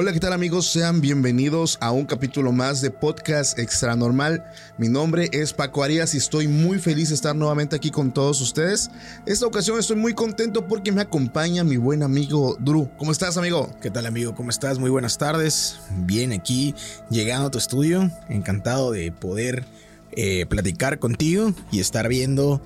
Hola, ¿qué tal amigos? Sean bienvenidos a un capítulo más de Podcast Extra Normal. Mi nombre es Paco Arias y estoy muy feliz de estar nuevamente aquí con todos ustedes. Esta ocasión estoy muy contento porque me acompaña mi buen amigo Drew. ¿Cómo estás, amigo? ¿Qué tal, amigo? ¿Cómo estás? Muy buenas tardes. Bien aquí, llegando a tu estudio. Encantado de poder eh, platicar contigo y estar viendo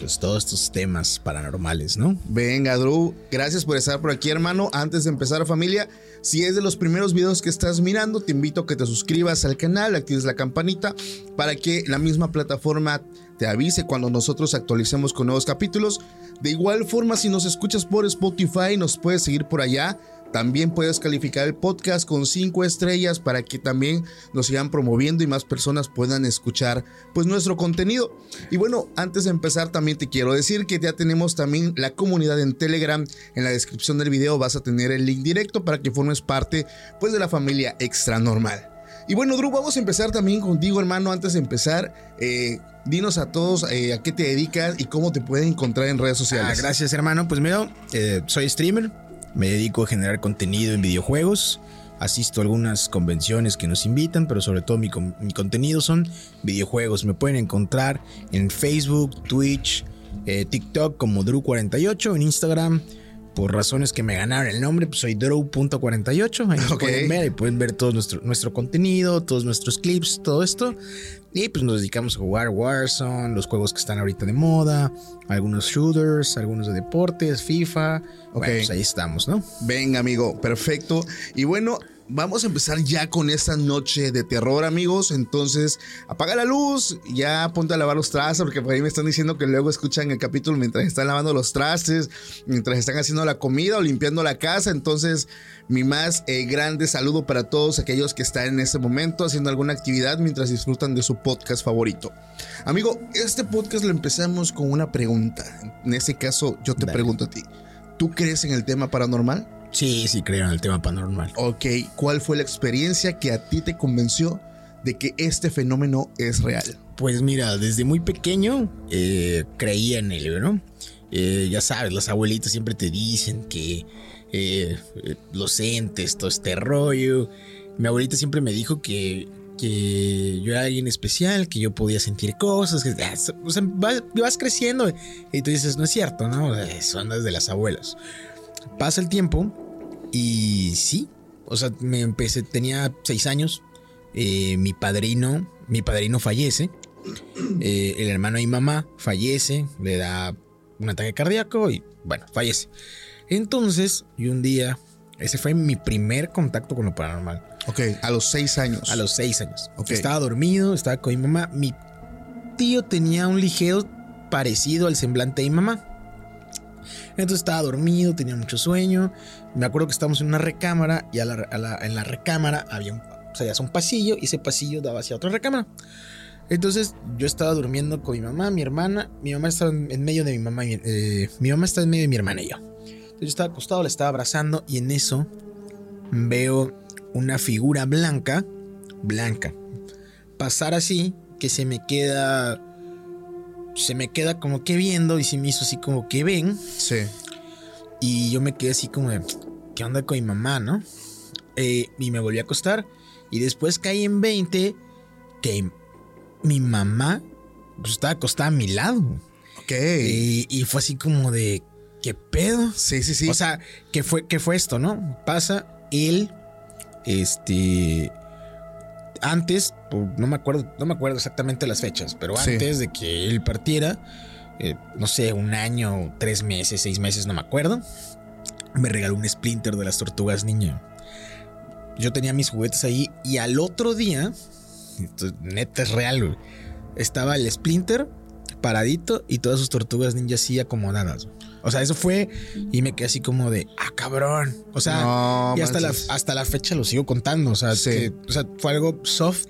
pues, todos estos temas paranormales, ¿no? Venga, Drew, gracias por estar por aquí, hermano. Antes de empezar, familia, si es de los primeros videos que estás mirando, te invito a que te suscribas al canal, actives la campanita para que la misma plataforma te avise cuando nosotros actualicemos con nuevos capítulos. De igual forma, si nos escuchas por Spotify, nos puedes seguir por allá también puedes calificar el podcast con 5 estrellas para que también nos sigan promoviendo y más personas puedan escuchar pues nuestro contenido. Y bueno, antes de empezar también te quiero decir que ya tenemos también la comunidad en Telegram. En la descripción del video vas a tener el link directo para que formes parte pues de la familia extra normal. Y bueno, Drew, vamos a empezar también contigo, hermano. Antes de empezar, eh, dinos a todos eh, a qué te dedicas y cómo te pueden encontrar en redes sociales. Ah, gracias, hermano. Pues mira, eh, soy streamer, me dedico a generar contenido en videojuegos. Asisto a algunas convenciones que nos invitan, pero sobre todo mi, contenido son videojuegos. Me pueden encontrar en Facebook, Twitch, eh, TikTok como Drew48, en Instagram por razones que me ganaron el nombre, pues soy Drew.48. Ahí pueden ver y pueden ver todo nuestro, nuestro contenido, todos nuestros clips, todo esto. Y pues nos dedicamos a jugar Warzone, los juegos que están ahorita de moda, algunos shooters, algunos de deportes, FIFA. Ok, pues ahí estamos, ¿no? Venga, amigo, perfecto. Y bueno, vamos a empezar ya con esta noche de terror, amigos. Entonces, apaga la luz, ya ponte a lavar los trastes, porque por ahí me están diciendo que luego escuchan el capítulo mientras están lavando los trastes, mientras están haciendo la comida o limpiando la casa. Entonces, mi más eh, grande saludo para todos aquellos que están en este momento haciendo alguna actividad mientras disfrutan de su podcast favorito. Amigo, este podcast lo empezamos con una pregunta. En este caso, yo te pregunto a ti. ¿Tú crees en el tema paranormal? Sí, sí, creo en el tema paranormal. Ok, ¿cuál fue la experiencia que a ti te convenció de que este fenómeno es real? Pues mira, desde muy pequeño eh, creía en él, ¿no? Eh, ya sabes, los abuelitos siempre te dicen que eh, los entes, todo este rollo. Mi abuelita siempre me dijo que, que yo era alguien especial, que yo podía sentir cosas, que ah, o sea, vas, creciendo y tú dices, no es cierto, ¿no? Eso andas de las abuelas. Pasa el tiempo y sí, o sea, me empecé, tenía seis años, eh, mi padrino, mi padrino fallece, eh, el hermano de mi mamá fallece, le da un ataque cardíaco y bueno, fallece. Entonces, y un día, ese fue mi primer contacto con lo paranormal. Ok, a los seis años. A los seis años. Okay. Estaba dormido, estaba con mi mamá. Mi tío tenía un ligero parecido al semblante de mi mamá. Entonces estaba dormido, tenía mucho sueño. Me acuerdo que estábamos en una recámara y en la recámara había un, o sea, un pasillo y ese pasillo daba hacia otra recámara. Entonces yo estaba durmiendo con mi mamá, mi hermana. Mi mamá estaba en medio de mi mamá. Y, eh, mi mamá estaba en medio de mi hermana y yo. Entonces yo estaba acostado, la estaba abrazando y en eso veo una figura blanca, blanca, pasar así que se me queda se me queda como que viendo y se me hizo así como que ven. Sí. Y yo me quedé así como de, ¿qué onda con mi mamá, no? Eh, y me volví a acostar. Y después caí en 20 que mi mamá pues, estaba acostada a mi lado. Ok. Y, fue así como de, ¿qué pedo? Sí, sí, sí. O sea, ¿qué fue, qué fue esto, no? Pasa él, este, antes, no me acuerdo, no me acuerdo exactamente las fechas, pero antes de que él partiera, eh, no sé, un año, tres meses, seis meses, no me acuerdo, me regaló un Splinter de las tortugas niña. Yo tenía mis juguetes ahí y al otro día, neta es real, estaba el Splinter paradito y todas sus tortugas ninja así acomodadas. O sea, eso fue y me quedé así como de, ah, cabrón. O sea, y hasta la, hasta la fecha lo sigo contando. O sea, fue algo soft,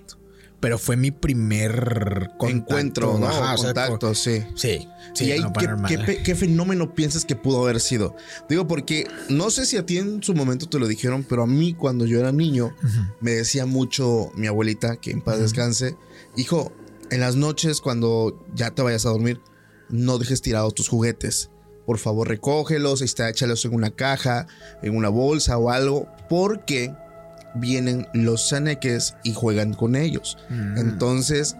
pero fue mi primer encuentro, ¿no? contacto, sí. Sí, sí. ¿Y ¿qué, fenómeno piensas que pudo haber sido? Digo, porque no sé si a ti en su momento te lo dijeron, pero a mí cuando yo era niño me decía mucho mi abuelita, que en paz descanse, hijo, en las noches cuando ya te vayas a dormir, no dejes tirados tus juguetes por favor recógelos, está, échalos en una caja, en una bolsa o algo, porque vienen los chaneques y juegan con ellos. Mm. Entonces,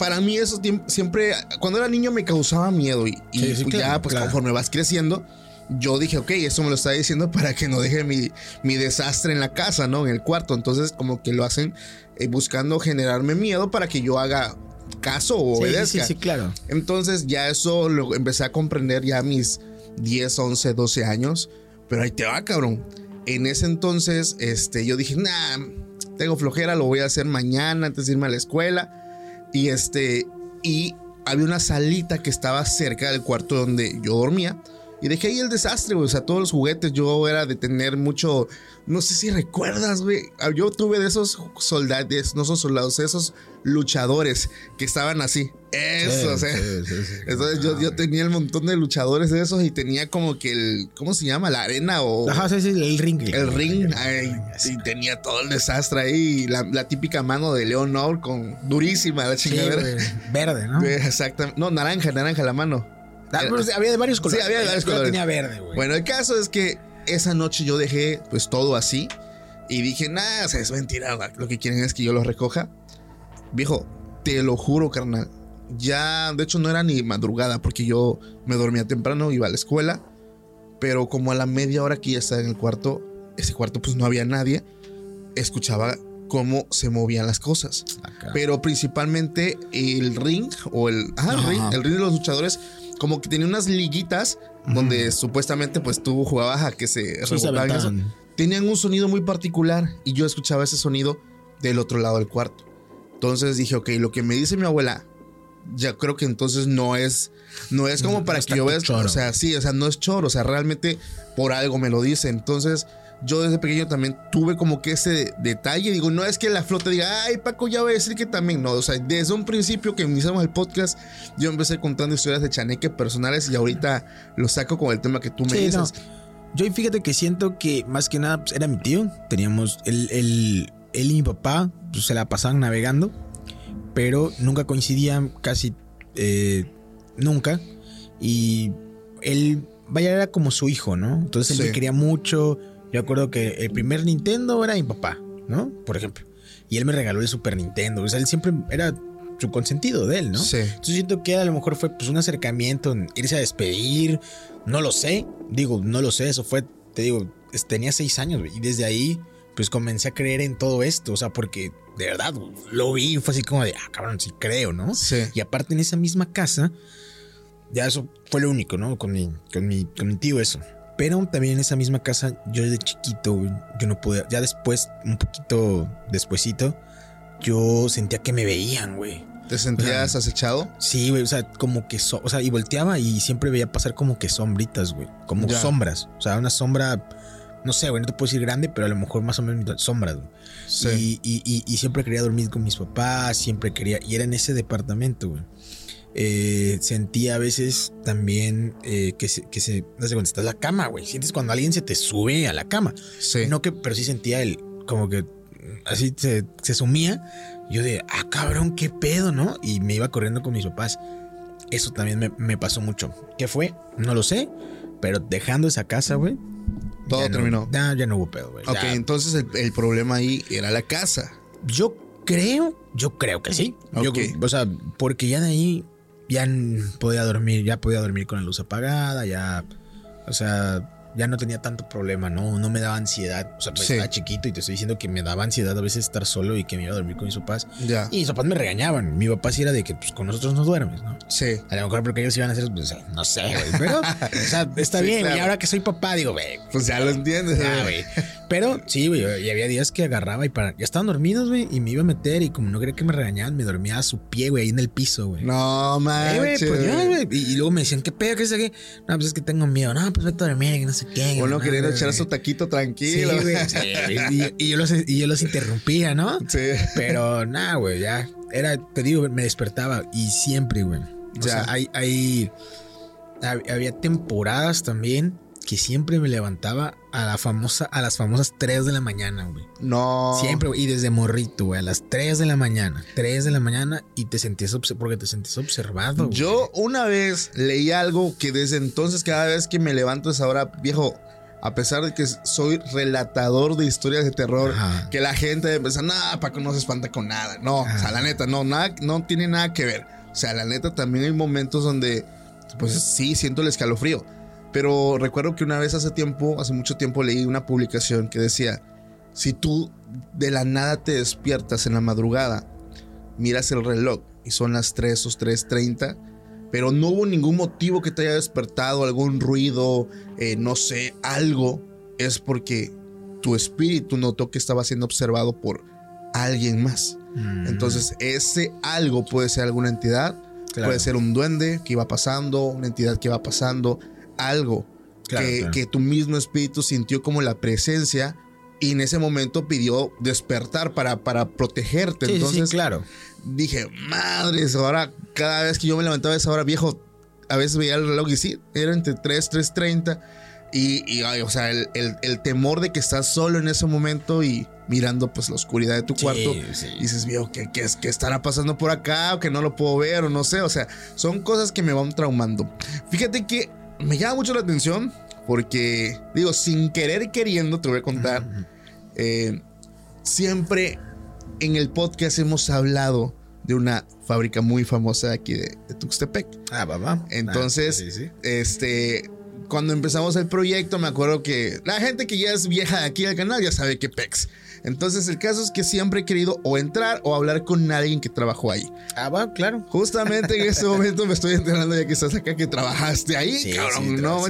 para mí eso siempre, cuando era niño me causaba miedo y, y Sí, sí, pues ya claro, pues claro. conforme vas creciendo, yo dije, ok, eso me lo está diciendo para que no deje mi, mi desastre en la casa, ¿no? En el cuarto. Entonces como que lo hacen eh, buscando generarme miedo para que yo haga caso o Sí, obedezca. sí, sí, claro. Entonces ya eso lo empecé a comprender ya a mis 10, 11, 12 años. Pero ahí te va, cabrón. En ese entonces, este, yo dije, nah, tengo flojera, lo voy a hacer mañana antes de irme a la escuela. Y este, y había una salita que estaba cerca del cuarto donde yo dormía. Y dejé ahí el desastre, güey. O sea, todos los juguetes. Yo era de tener mucho. No sé si recuerdas, güey. Yo tuve de esos soldados, no son soldados, esos luchadores que estaban así. Eso, o sea. Sí. Entonces yo, yo tenía el montón de luchadores de esos y tenía como que el. ¿Cómo se llama? La arena o. Ajá, sí, sí, el ring. El ring, ay, y tenía todo el desastre ahí. La, la típica mano de Leonor con durísima la chingadera. verde, ¿no? Exactamente. No, naranja, naranja la mano. Ah, había de varios colores. había de varios colores. tenía verde, güey. Bueno, el caso es que esa noche yo dejé pues todo así y dije, nah, o sea, es mentira, lo que quieren es que yo lo recoja. Viejo, te lo juro, carnal. Ya, de hecho, no era ni madrugada porque yo me dormía temprano, iba a la escuela, pero como a la media hora que ya estaba en el cuarto, ese cuarto pues no había nadie, escuchaba cómo se movían las cosas. Acá. Pero principalmente el ring o el, ajá, el ring, el ring de los luchadores, como que tenía unas liguitas donde supuestamente pues tú jugabas a que se Sí, rebotaban. Tenían un sonido muy particular y yo escuchaba ese sonido del otro lado del cuarto. Entonces dije, ok, lo que me dice mi abuela, ya creo que entonces no es, no es como No, para no que yo vea, o sea, sí, o sea, no es choro, o sea, realmente por algo me lo dice. Entonces yo desde pequeño también tuve como que ese detalle, digo, no es que la flota diga, ay, Paco, ya voy a decir que también, no, o sea, desde un principio que iniciamos el podcast, yo empecé contando historias de chaneque personales y ahorita lo saco con el tema que tú me Sí, no. dices. Yo fíjate que siento que más que nada pues, era mi tío. Teníamos él, él, él y mi papá pues, se la pasaban navegando, pero nunca coincidían casi eh, nunca. Y él, vaya, era como su hijo, ¿no? Entonces él Sí. me quería mucho. Yo acuerdo que el primer Nintendo era mi papá, ¿no? Por ejemplo. Y él me regaló el Super Nintendo. O sea, él siempre era su consentido de él, ¿no? Sí. Entonces siento que a lo mejor fue pues un acercamiento, en irse a despedir, no lo sé, digo, no lo sé, eso fue, te digo, tenía seis años güey, y desde ahí pues comencé a creer en todo esto, o sea, porque de verdad lo vi, fue así como de, ah, cabrón, sí creo, ¿no? Sí. Y aparte en esa misma casa, ya eso fue lo único, ¿no? Con mi, con mi, con mi tío eso. Pero también en esa misma casa, yo de chiquito, yo no podía, ya después, un poquito despuesito, yo sentía que me veían, güey. ¿Te sentías acechado? Sí, güey, o sea, como que, so- o sea, y volteaba y siempre veía pasar como que sombritas, güey, como Ya. sombras, o sea, una sombra, no sé, güey, no te puedo decir grande, pero a lo mejor más o menos sombras, güey. Sí. Y, y- y- y siempre quería dormir con mis papás, siempre quería, y era en ese departamento, güey. Eh, sentía a veces también eh, que se, que se, no sé, cuando estás en la cama, güey, sientes cuando alguien se te sube a la cama. Sí. No que, pero sí sentía el, como que así se, se sumía. Yo de, ah, cabrón, qué pedo, ¿no? Y me iba corriendo con mis papás. Eso también me, me pasó mucho. ¿Qué fue? No lo sé. Pero dejando esa casa, güey. Todo ya no- terminó. ya, ya no hubo pedo, güey. Ok, Ya. entonces el, el problema ahí era la casa. Yo creo, yo creo que sí. Yo- Ok. o sea, porque ya de ahí ya podía dormir, ya podía dormir con la luz apagada, ya, o sea, ya no tenía tanto problema, ¿no? No me daba ansiedad. O sea, pues Sí. estaba chiquito y te estoy diciendo que me daba ansiedad a veces estar solo y que me iba a dormir con mis papás. Ya. Y mis papás me regañaban. Mi papá sí era de que pues, con nosotros no duermes, ¿no? Sí. A lo mejor porque ellos iban a hacer, pues, no sé, güey. Pero, o sea, está Sí, bien, claro. Ahora que soy papá, digo, güey, Pues ya lo entiendes. Ah, güey. Pero sí, güey. Y había días que agarraba y para. Ya estaban dormidos, güey. Y me iba a meter. Y como no quería que me regañaban, me dormía a su pie, güey, ahí en el piso, güey. No, manches. pues. Y, y luego me decían, ¿qué pedo? ¿Qué sé qué? No, pues es que tengo miedo. No, pues vete a dormir, que no sé qué. Uno queriendo echar su taquito Sí, tranquilo. güey. Sí, güey. y, y yo los, y yo los interrumpía, ¿no? Sí. Pero nada, güey, ya. Era, te digo, me despertaba. Y siempre, güey. O Ya. sea, hay, hay. hab- Había temporadas también que siempre me levantaba a la famosa, a las famosas 3 de la mañana, güey. No. Siempre, güey, y desde morrito, güey, a las 3 de la mañana. 3 de la mañana y te sentías porque te sentías observado. güey. Yo una vez leí algo que desde entonces, cada vez que me levanto a esa hora, viejo, a pesar de que soy relatador de historias de terror, que la gente empieza, nada, Paco no se espanta con nada. No, o sea, la neta, no, nada, no tiene nada que ver. O sea, la neta, también hay momentos donde, pues sí, siento el escalofrío. Pero recuerdo que una vez hace tiempo, hace mucho tiempo, leí una publicación que decía, si tú de la nada te despiertas en la madrugada, miras el reloj y son las 3 o 3.30, pero no hubo ningún motivo que te haya despertado, algún ruido, eh, no sé, algo, es porque tu espíritu notó que estaba siendo observado por alguien más. Mm. Entonces, ese algo puede ser alguna entidad, puede ser un duende que iba pasando, una entidad que iba pasando, algo que, que tu mismo espíritu sintió como la presencia y en ese momento pidió despertar para, para protegerte. Entonces, claro. Dije, madres, ahora cada vez que yo me levantaba a esa hora, viejo, a veces veía el reloj y sí, era entre 3, 3.30. Y, y o sea, el, temor de que estás solo en ese momento y mirando pues la oscuridad de tu cuarto. Y dices, viejo, ¿qué, qué, ¿qué, estará pasando por acá? O que no lo puedo ver o no sé. O sea, son cosas que me van traumando. Fíjate que me llama mucho la atención porque, digo, sin querer queriendo, te voy a contar, eh, siempre en el podcast hemos hablado de una fábrica muy famosa aquí de, Tuxtepec. Ah, va, Entonces, ah, este, cuando empezamos el proyecto, me acuerdo que la gente que ya es vieja de aquí del canal ya sabe que PEX. Entonces, el caso es que siempre he querido o entrar o hablar con alguien que trabajó ahí. Ah, va, claro. Justamente en este momento me estoy enterando ya que estás acá que trabajaste ahí, sí, cabrón. no,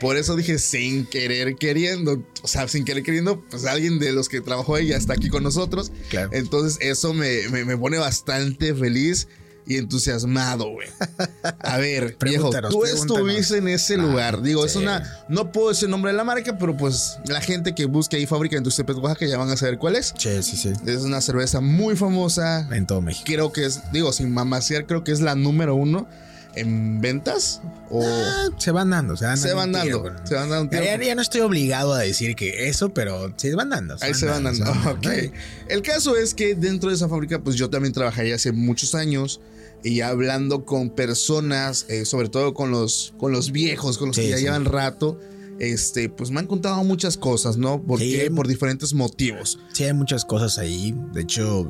por eso dije sin querer queriendo. O sea, sin querer queriendo, pues alguien de los que trabajó ahí ya está aquí con nosotros. Claro. Entonces, eso me, me, me pone bastante feliz y entusiasmado, güey. A ver, viejo, tú estuviste en ese lugar. Digo, es una. No puedo decir el nombre de la marca, pero pues la gente que busque ahí fábrica en Tuxtepec, Oaxaca, ya van a saber cuál es. Sí, sí, sí. Es una cerveza muy famosa. En todo México. Creo que es, digo, sin mamasear, creo que es la número uno en ventas o ah, se van dando, se van dando. Se van dando, se van dando ya, no estoy obligado a decir que eso, pero se van dando. Ahí se van dando. ok. El caso es que dentro de esa fábrica, pues yo también trabajé hace muchos años y hablando con personas, eh, sobre todo con los, con los viejos, con los que ya llevan rato, este, pues me han contado muchas cosas, ¿no? Porque por diferentes motivos. Sí, hay muchas cosas ahí. De hecho,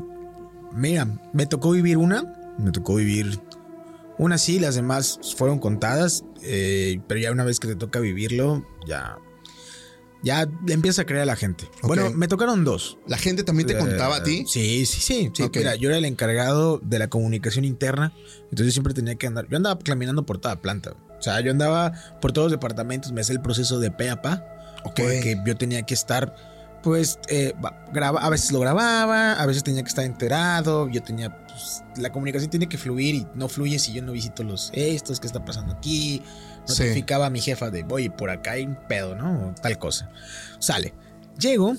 mira, me tocó vivir una, me tocó vivir una sí, las demás fueron contadas, eh, pero ya una vez que te toca vivirlo, ya ya empieza a creer a la gente. Bueno, me tocaron dos. ¿La gente también te contaba a ti? Sí, sí, sí. sí. Mira, yo era el encargado de la comunicación interna. Entonces siempre tenía que andar. Yo andaba caminando por toda planta. O sea, yo andaba por todos los departamentos, me hacía el proceso de pe a pa. Porque yo tenía que estar, pues, eh, graba, a veces lo grababa, a veces tenía que estar enterado. Yo tenía, pues, la comunicación tiene que fluir y no fluye si yo no visito los estos, qué está pasando aquí notificaba a mi jefa de, oye, por acá hay un pedo, ¿no? tal cosa. Sale. Llego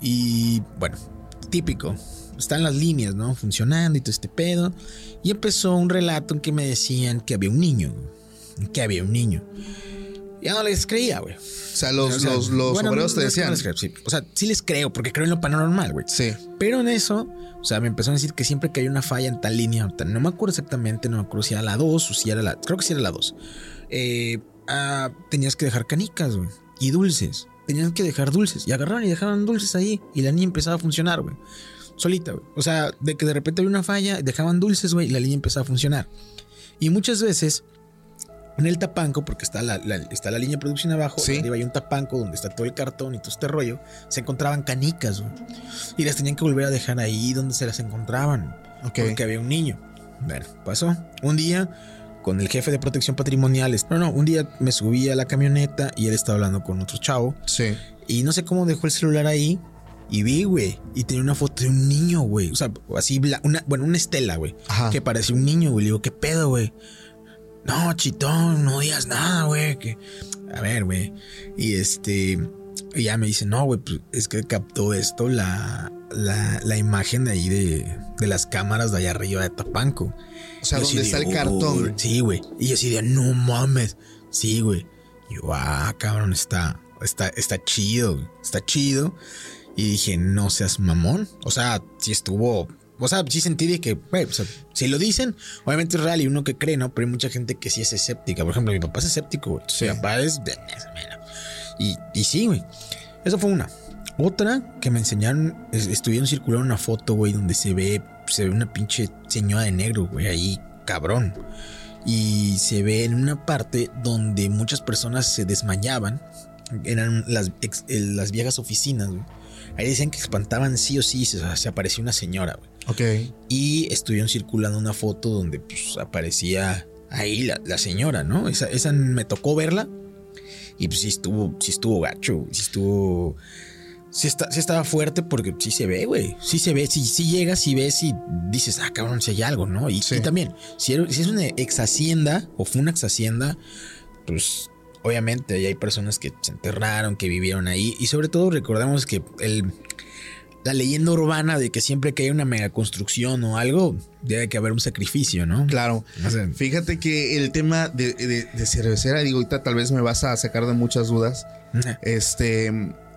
y, bueno, típico. Están las líneas, ¿no? Funcionando y todo este pedo. Y empezó un relato en que me decían que había un niño. Que había un niño. Ya no les creía, güey. O sea, los, los, los te decían. O sea, sí les creo, porque creo en lo paranormal, güey. Sí. Pero en eso, o sea, me empezó a decir que siempre que hay una falla en tal línea, no me acuerdo exactamente, no me acuerdo si era la 2 o si era la. Creo que sí era la 2. Eh, ah, tenías que dejar canicas, güey. Y dulces. Tenías que dejar dulces. Y agarraron y dejaban dulces ahí. Y la niña empezaba a funcionar, güey. Solita, güey. O sea, de que de repente había una falla, dejaban dulces, güey, y la línea empezaba a funcionar. Y muchas veces, en el tapanco, porque está la, está la línea de producción abajo, ¿Sí? arriba hay un tapanco donde está todo el cartón y todo este rollo, se encontraban canicas, güey. Y las tenían que volver a dejar ahí donde se las encontraban. Porque había un niño. Bueno, pasó. Un día con el jefe de protección patrimonial. No, no, un día me subí a la camioneta y él estaba hablando con otro chavo. Sí. Y no sé cómo dejó el celular ahí. Y vi, güey. Y tenía una foto de un niño, güey. O sea, así, una, bueno, una estela, güey. Que parecía un niño, güey. Le digo, ¿qué pedo, güey? No, chitón, no digas nada, güey. Que... A ver, güey. Y este. Y ya me dice, no, güey, pues es que captó esto la, la, la imagen de ahí de, de las cámaras de allá arriba de Tapanco. O sea, donde está el cartón. Sí, güey. Y yo así de, no mames. Sí, güey. Yo, ah, cabrón, está, está, está chido, está chido. Y dije, no seas mamón. O sea, si estuvo. O sea, sí sentí de que, güey, o sea, si lo dicen, obviamente es real y uno que cree, ¿no? Pero hay mucha gente que sí es escéptica. Por ejemplo, mi papá es escéptico, güey. Sí. Mi papá es de Y, y sí, güey. Eso fue una. Otra que me enseñaron, es- estuvieron circulando una foto, güey, donde se ve, se ve una pinche señora de negro, güey, ahí, cabrón. Y se ve en una parte donde muchas personas se desmayaban. Eran las, ex- eh, las viejas oficinas, güey. Ahí decían que espantaban sí o sí, se, se apareció una señora, güey. Ok. Y estuvieron circulando una foto donde pues, aparecía ahí la, la señora, ¿no? Esa, esa me tocó verla. Y pues sí estuvo, sí estuvo gacho, sí estuvo. Sí, está, sí estaba fuerte porque sí se ve, güey. Sí se ve, sí, sí llegas y ves y dices, ah, cabrón, si hay algo, ¿no? Y, Sí. y también, si, era- si es una ex hacienda o fue una ex hacienda, pues obviamente ahí hay personas que se enterraron, que vivieron ahí. Y sobre todo recordemos que el, la leyenda urbana de que siempre que hay una mega construcción o algo, debe que haber un sacrificio, ¿no? Claro. O sea, Fíjate que el tema de, de- de cervecera, digo, ahorita tal vez me vas a sacar de muchas dudas. Este.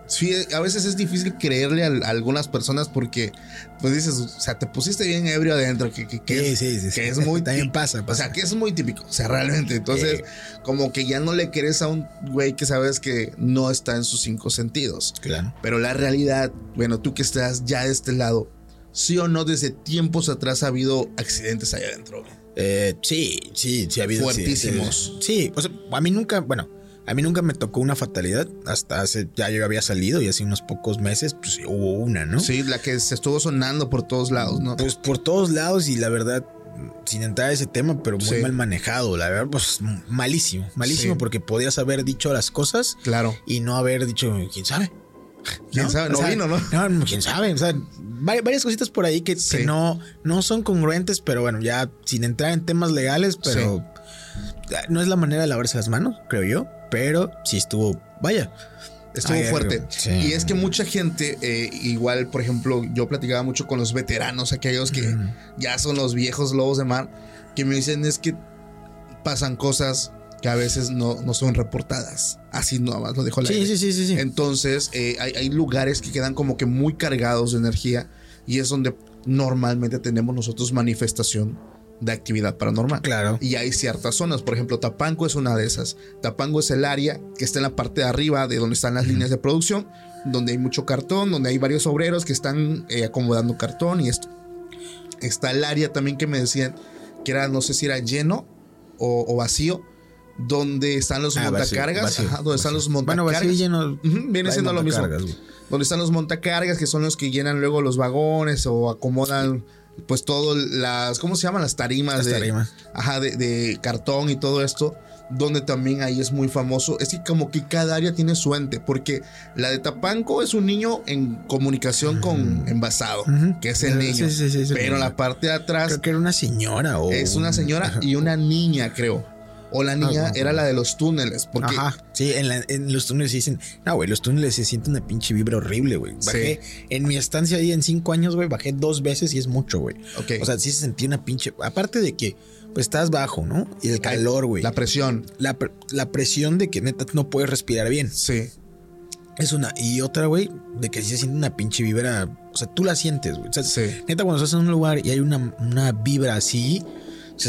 Sí, a veces es difícil creerle a, a algunas personas porque, pues dices, o sea, te pusiste bien ebrio adentro, que, que, que Sí, es, sí, sí, sí. que es muy También tí- pasa, O pasa. sea, que es muy típico, o sea, realmente. Entonces, como que ya no le querés a un güey que sabes que no está en sus cinco sentidos. Claro. Pero la realidad, bueno, tú que estás ya de este lado, sí o no, desde tiempos atrás ha habido accidentes allá adentro. Eh, sí, sí, sí ha habido Fuertísimos. Sí, o sea, a mí nunca, bueno, a mí nunca me tocó una fatalidad. Hasta hace, ya yo había salido y hace unos pocos meses, pues hubo una, ¿no? Sí, la que se estuvo sonando por todos lados, ¿no? Pues por todos lados y la verdad, sin entrar a ese tema, pero muy Sí. mal manejado. La verdad, pues malísimo, malísimo Sí. porque podías haber dicho las cosas Claro. y no haber dicho, quién sabe. ¿Quién sabe? No O sea, vino, ¿no? No, quién sabe. O sea, vari- varias cositas por ahí que, que no, no son congruentes, pero bueno, ya sin entrar en temas legales, pero no es la manera de lavarse las manos, creo yo. Pero sí estuvo, vaya. Estuvo Ay, fuerte. sí. Y es que mucha gente, eh, igual, por ejemplo, yo platicaba mucho con los veteranos, aquellos que ya son los viejos lobos de mar, que me dicen es que pasan cosas que a veces no, no son reportadas. Así nada más lo dejo al Sí, sí, sí, sí, sí. Entonces, eh, hay, hay lugares que quedan como que muy cargados de energía y es donde normalmente tenemos nosotros manifestación de actividad paranormal. Claro. Y hay ciertas zonas, por ejemplo, Tapanco es una de esas. Tapanco es el área que está en la parte de arriba de donde están las líneas de producción, donde hay mucho cartón, donde hay varios obreros que están eh, acomodando cartón y esto. Está el área también que me decían que era, no sé si era lleno o, o vacío, donde están los Ah, montacargas, vacío, ajá, donde están los Bueno, montacargas. vacío y lleno. Ujú, viene siendo lo mismo. Donde están los montacargas, que son los que llenan luego los vagones o acomodan, pues todo las, ¿cómo se llaman? Las tarimas Las de, tarimas. ajá, de, de cartón y todo esto, donde también ahí es muy famoso. Es que como que cada área tiene su ente, porque la de Tapanco es un niño en comunicación con envasado, que es el niño. sí, sí, sí, Pero la parte de atrás Creo que era una señora o. es una señora y una niña, creo. O la niña bueno. era la de los túneles, porque Ajá, sí, en, la- en los túneles dicen, no, güey, los túneles se siente una pinche vibra horrible, güey. Bajé, en mi estancia ahí en cinco años, güey, bajé dos veces y es mucho, güey. Ok. O sea, sí se sentía una pinche, aparte de que, pues estás bajo, ¿no? Y el calor, güey. la presión. pre- la presión de que neta no puedes respirar bien. Sí. Es una, y otra, güey, de que sí se siente una pinche vibra, o sea, tú la sientes, güey. O sea, Sí. Neta, cuando estás en un lugar y hay una, una vibra así,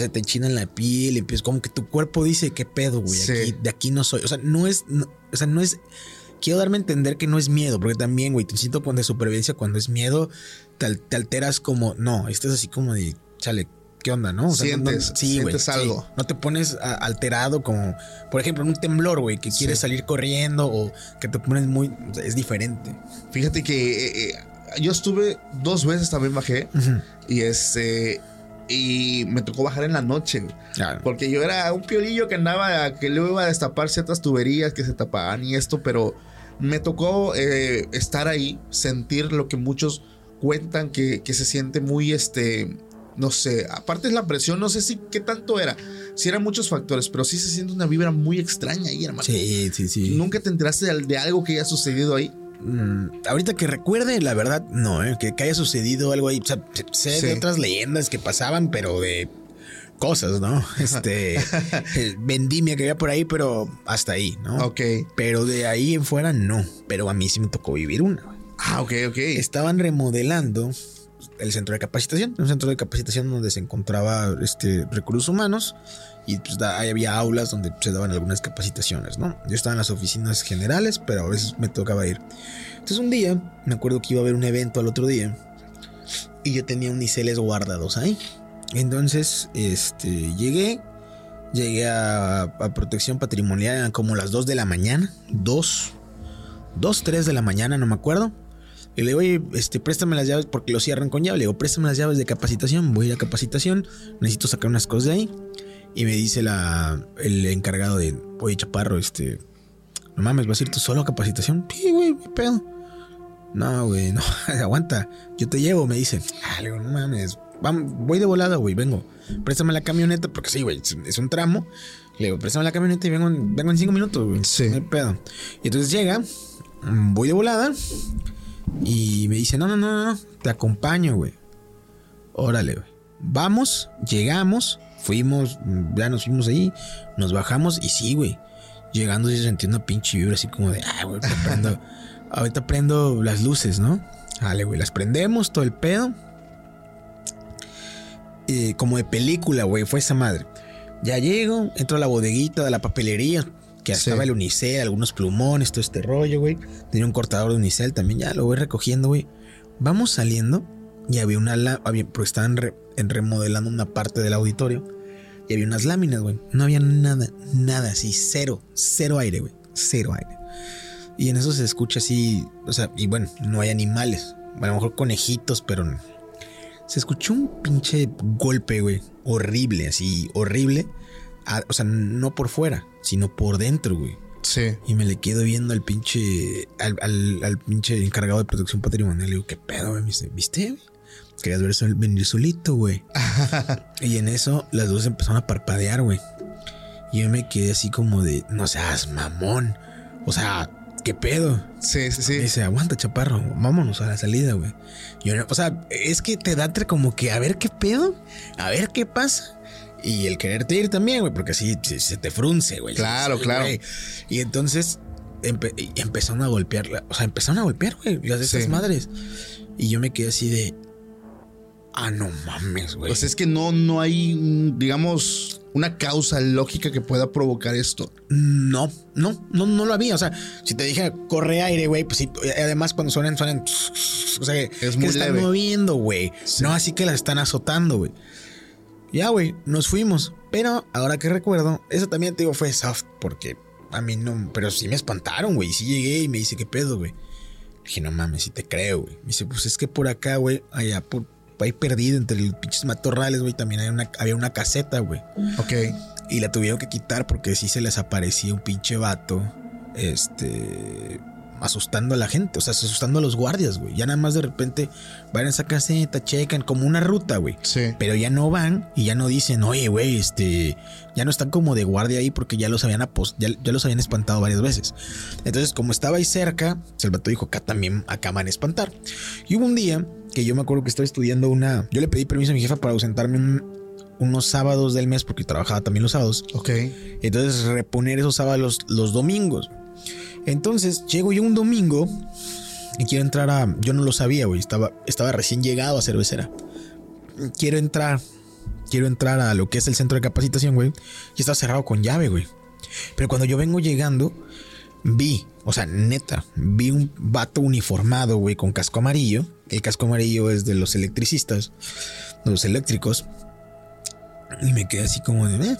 se te enchina en la piel, y empiezas como que tu cuerpo dice, ¿qué pedo, güey? Sí. Aquí- de aquí no soy. O sea, no es, no- o sea, no es, quiero darme a entender que no es miedo, porque también, güey, te siento cuando de supervivencia, cuando es miedo, te, te alteras como, no, estás así como de, chale, ¿qué onda, no? O sea, no- no- Sientes- sí, sientes sí. algo. No te pones a- alterado como, por ejemplo, en un temblor, güey, que quieres Sí. salir corriendo o que te pones muy, o sea, es diferente. Fíjate que eh, eh, yo estuve dos veces también bajé Ujú. y este y me tocó bajar en la noche Ah, porque yo era un piolillo que andaba que luego iba a destapar ciertas tuberías que se tapaban y esto pero me tocó eh, estar ahí sentir lo que muchos cuentan que, que se siente muy este no sé aparte es la presión no sé si qué tanto era si eran muchos factores pero sí se siente una vibra muy extraña ahí hermano. Sí, sí, sí. nunca te enteraste de, de algo que haya sucedido ahí Mm, ahorita que recuerde, la verdad, no, ¿eh? que, que haya sucedido algo ahí. O sea, sé Sí. de otras leyendas que pasaban, pero de cosas, ¿no? Este, el vendimia que había por ahí, pero hasta ahí, ¿no? ok Pero de ahí en fuera, no. Pero a mí sí me tocó vivir una. ah ok ok Estaban remodelando. el centro de capacitación, un centro de capacitación donde se encontraba este, recursos humanos y pues ahí había aulas donde se daban algunas capacitaciones, ¿no? Yo estaba en las oficinas generales, pero a veces me tocaba ir. Entonces un día, me acuerdo que iba a haber un evento al otro día y yo tenía uniceles guardados ahí. Entonces, este, llegué, llegué a, protección patrimonial, como las 2 de la mañana, 2, 2, 3 de la mañana, no me acuerdo. Y le digo, oye, este, préstame las llaves porque lo cierran con llave. Le digo, préstame las llaves de capacitación. Voy a ir a capacitación. Necesito sacar unas cosas de ahí. Y me dice la, el encargado de, oye, chaparro, este, no mames, ¿vas a ir tú solo a capacitación? Sí, güey, qué pedo. No, güey, no, aguanta. Yo te llevo, me dice. Ah, le digo, no mames. Voy de volada, güey, vengo. Préstame la camioneta, porque sí, güey, es un tramo. Le digo, préstame la camioneta y vengo, vengo en cinco minutos, güey. Sí. No hay pedo. Y entonces llega, voy de volada. Y me dice, no, no, no, no, te acompaño, güey. Órale, güey. Vamos, llegamos, fuimos, ya nos fuimos ahí, nos bajamos y sí, güey. Llegando se sentía una pinche vibra así como de, ah, güey, prendo, ahorita prendo las luces, ¿no? Dale, güey, las prendemos, todo el pedo. Y como de película, güey, fue esa madre. Ya llego, entro a la bodeguita de la papelería, que estaba el unicel, algunos plumones, todo este rollo, güey. Tenía un cortador de unicel también, ya lo voy recogiendo, güey. Vamos saliendo y había una lámina, porque estaban en remodelando una parte del auditorio. Y había unas láminas, güey. No había nada, nada así, cero, cero aire, güey. Cero aire. Y en eso se escucha así, o sea, y bueno, no hay animales. a lo mejor conejitos, pero no. Se escuchó un pinche golpe, güey. Horrible, así, horrible o sea, no por fuera, sino por dentro, güey. Sí. Y me le quedo viendo al pinche, al, al, pinche encargado de protección patrimonial. Le digo, ¿qué pedo, güey? Me dice, ¿viste? Querías ver venir solito, güey. y en eso las dos empezaron a parpadear, güey. Y yo me quedé así como de, no seas mamón. O sea, ¿qué pedo? Sí, sí, sí. Me dice, aguanta, chaparro, vámonos a la salida, güey. o sea, es que te da como que a ver qué pedo, a ver qué pasa. Y el quererte ir también, güey, porque así se te frunce, güey. Claro, claro. Y entonces empezaron a golpear, o sea, empezaron a golpear, güey, las de esas madres. Y yo me quedé así de. Ah, no mames, güey. Pues es que no, no hay, digamos, una causa lógica que pueda provocar esto. No, no, no, no lo había. O sea, si te dije corre aire, güey, pues sí. Además, cuando suenan, suenan. O sea, es que están moviendo, güey. No así que las están azotando, güey. Ya, güey, nos fuimos. Pero ahora que recuerdo, eso también te digo fue soft, porque a mí no. Pero sí me espantaron, güey. Sí llegué y me dice, ¿qué pedo, güey? Dije, no mames, si te creo, güey. Me dice, pues es que por acá, güey, allá por ahí perdido entre los pinches matorrales, güey, también había una, había una caseta, güey. Ok. Y la tuvieron que quitar porque sí se les aparecía un pinche vato. Este asustando a la gente, o sea, asustando a los guardias, güey. Ya nada más de repente van a esa caseta, checan como una ruta, güey. Sí. Pero ya no van y ya no dicen, oye, güey, este, ya no están como de guardia ahí porque ya los habían ya, ya, los habían espantado varias veces. Entonces, como estaba ahí cerca, el vato dijo, acá también acaban a espantar. Y hubo un día que yo me acuerdo que estaba estudiando una, yo le pedí permiso a mi jefa para ausentarme unos sábados del mes porque trabajaba también los sábados. Ok. Entonces reponer esos sábados los domingos. Entonces llego yo un domingo y quiero entrar a. Yo no lo sabía, güey. Estaba, estaba recién llegado a cervecera. Quiero entrar. Quiero entrar a lo que es el centro de capacitación, güey. Y está cerrado con llave, güey. Pero cuando yo vengo llegando, vi, o sea, neta, vi un vato uniformado, güey, con casco amarillo. El casco amarillo es de los electricistas, de los eléctricos. Y me quedé así como de,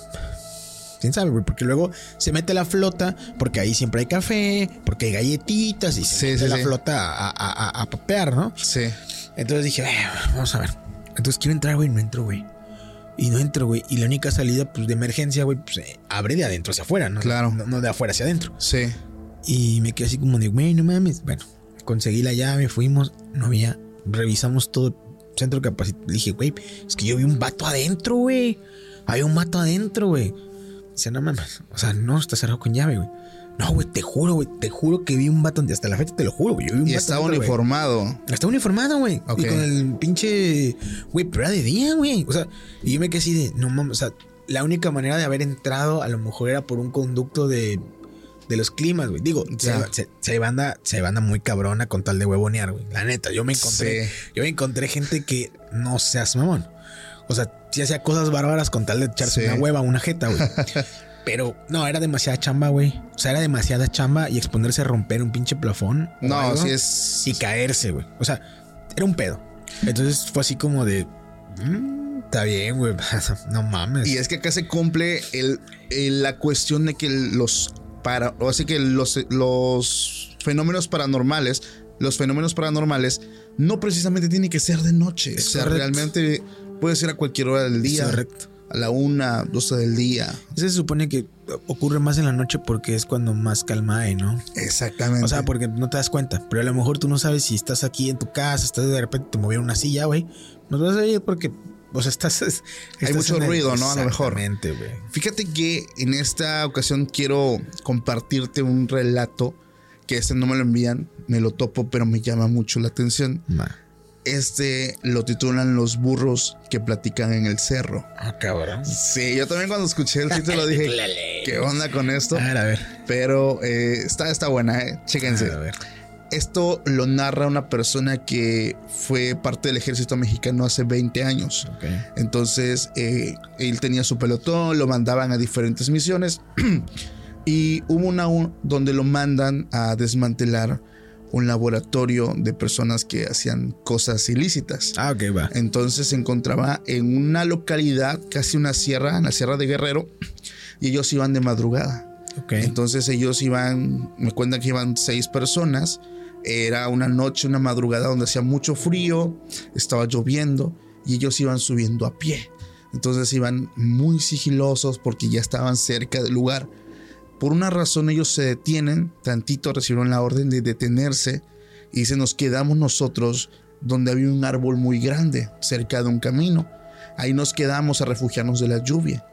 quién sabe, güey, porque luego se mete la flota, porque ahí siempre hay café, porque hay galletitas y se mete la flota a, a, papear, ¿no? Sí. Entonces dije, vamos a ver. Entonces quiero entrar, güey, no entro, güey. Y no entro, güey. Y la única salida, pues, de emergencia, güey, pues, eh, abre de adentro hacia afuera, ¿no? Claro. No, de afuera hacia adentro. Sí. Y me quedé así como de, güey, no mames. Bueno, conseguí la llave, fuimos, no había, revisamos todo el centro de capacidad. Dije, güey, es que yo vi un vato adentro, güey. Había un vato adentro, güey. Dice, no mames. O sea, no, está cerrado con llave, güey. No, güey, te juro, güey. Te juro que vi un vato. Hasta la fecha te lo juro, güey. y estaba uniformado. Estaba uniformado, güey. Y con el pinche. Güey, pero era de día, güey. O sea, y yo me quedé así de. No mames. O sea, la única manera de haber entrado a lo mejor era por un conducto de. de los climas, güey. Digo, se, se, se banda, se banda muy cabrona con tal de huevonear, güey. La neta, yo me encontré, Sí. yo me encontré gente que no seas mamón. O sea, sí hacía cosas bárbaras con tal de echarse Sí. una hueva, una jeta, güey. Pero no, era demasiada chamba, güey. O sea, era demasiada chamba y exponerse a romper un pinche plafón. No, algo así es. Y caerse, güey. O sea, era un pedo. Entonces fue así como de. "Mm, está bien, güey. no mames. Y es que acá se cumple el, el- la cuestión de que los para, o así que los, los fenómenos paranormales, los fenómenos paranormales no precisamente tienen que ser de noche. Es o sea, correcto. realmente puede ser a cualquier hora del día. Correcto. A la una, 12 del día. Ese se supone que ocurre más en la noche porque es cuando más calma hay, ¿no? Exactamente. O sea, porque no te das cuenta. Pero a lo mejor tú no sabes si estás aquí en tu casa, estás de repente te movieron una silla, güey. No te vas a ir porque, o sea, estás. estás mucho el- ruido, ¿no? A lo mejor. Exactamente, güey. Fíjate que en esta ocasión quiero compartirte un relato que este no me lo envían, me lo topo, pero me llama mucho la atención. Ma. Este lo titulan Los burros que platican en el cerro. Ah, cabrón. Sí, yo también cuando escuché el título dije, ¿qué onda con esto? A ver, a ver. Pero eh, está, está buena, ¿eh? Chéquense. A ver. Esto lo narra una persona que fue parte del ejército mexicano hace 20 años. Ok. Entonces, eh, él tenía su pelotón, lo mandaban a diferentes misiones. y hubo una un- donde lo mandan a desmantelar un laboratorio de personas que hacían cosas ilícitas. Ah, ok, va. Entonces se encontraba en una localidad, casi una sierra, en la Sierra de Guerrero, y ellos iban de madrugada. Ok. Entonces ellos iban, me cuentan que iban seis personas. Era una noche, una madrugada donde hacía mucho frío, estaba lloviendo y ellos iban subiendo a pie. Entonces iban muy sigilosos porque ya estaban cerca del lugar. Por una razón ellos se detienen, tantito recibieron la orden de detenerse y se nos quedamos nosotros donde había un árbol muy grande, cerca de un camino. Ahí nos quedamos a refugiarnos de la lluvia.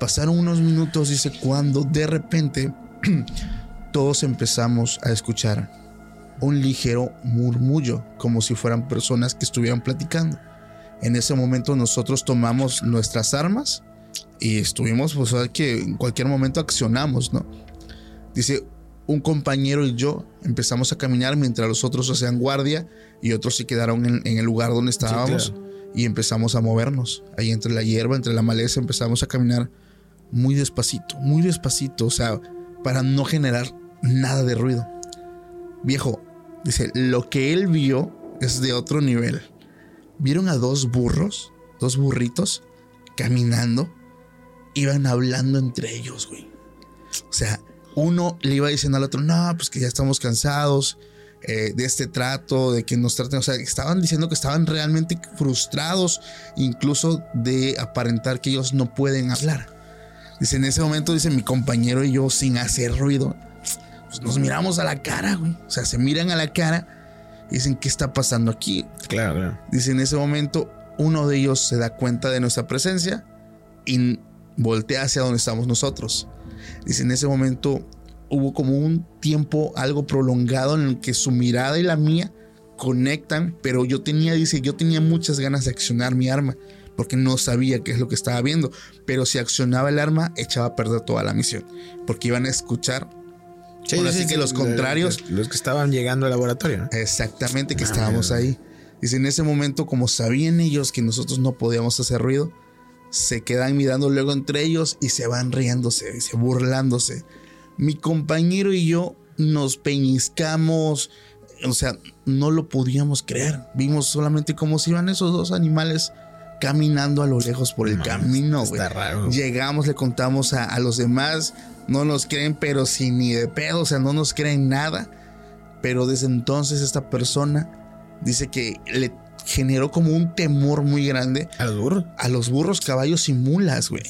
Pasaron unos minutos, dice, cuando de repente todos empezamos a escuchar un ligero murmullo, como si fueran personas que estuvieran platicando. En ese momento nosotros tomamos nuestras armas y estuvimos, pues, que en cualquier momento accionamos, ¿no? Dice, un compañero y yo empezamos a caminar mientras los otros hacían guardia y otros se quedaron en, en el lugar donde estábamos claro. y empezamos a movernos. Ahí entre la hierba, entre la maleza, empezamos a caminar muy despacito, muy despacito, o sea, para no generar nada de ruido. Viejo, dice, lo que él vio es de otro nivel. Vieron a dos burros, dos burritos, caminando, iban hablando entre ellos, güey. O sea, uno le iba diciendo al otro, no, pues que ya estamos cansados eh, de este trato, de que nos traten, o sea, estaban diciendo que estaban realmente frustrados, incluso de aparentar que ellos no pueden hablar. Dice, en ese momento, dice mi compañero y yo, sin hacer ruido, pues nos miramos a la cara, güey. O sea, se miran a la cara y dicen, ¿qué está pasando aquí? Claro, claro. Dice, en ese momento, uno de ellos se da cuenta de nuestra presencia y voltea hacia donde estamos nosotros. Dice, en ese momento hubo como un tiempo algo prolongado en el que su mirada y la mía conectan, pero yo tenía, dice, yo tenía muchas ganas de accionar mi arma porque no sabía qué es lo que estaba viendo, pero si accionaba el arma echaba a perder toda la misión, porque iban a escuchar Ahora sí que los contrarios- Los, los que estaban llegando al laboratorio, ¿no? Exactamente, que Ah, estábamos ahí. Dice, en ese momento, como sabían ellos que nosotros no podíamos hacer ruido, se quedan mirando luego entre ellos y se van riéndose, dice, burlándose. Mi compañero y yo nos peñiscamos, o sea, no lo podíamos creer. Vimos solamente cómo se iban esos dos animales caminando a lo lejos por el Mames, camino, güey. Está raro. Llegamos, le contamos a, a los demás, no nos creen, pero si ni de pedo, o sea, no nos creen nada. Pero desde entonces esta persona dice que le generó como un temor muy grande A los burros. a los burros, caballos y mulas, güey.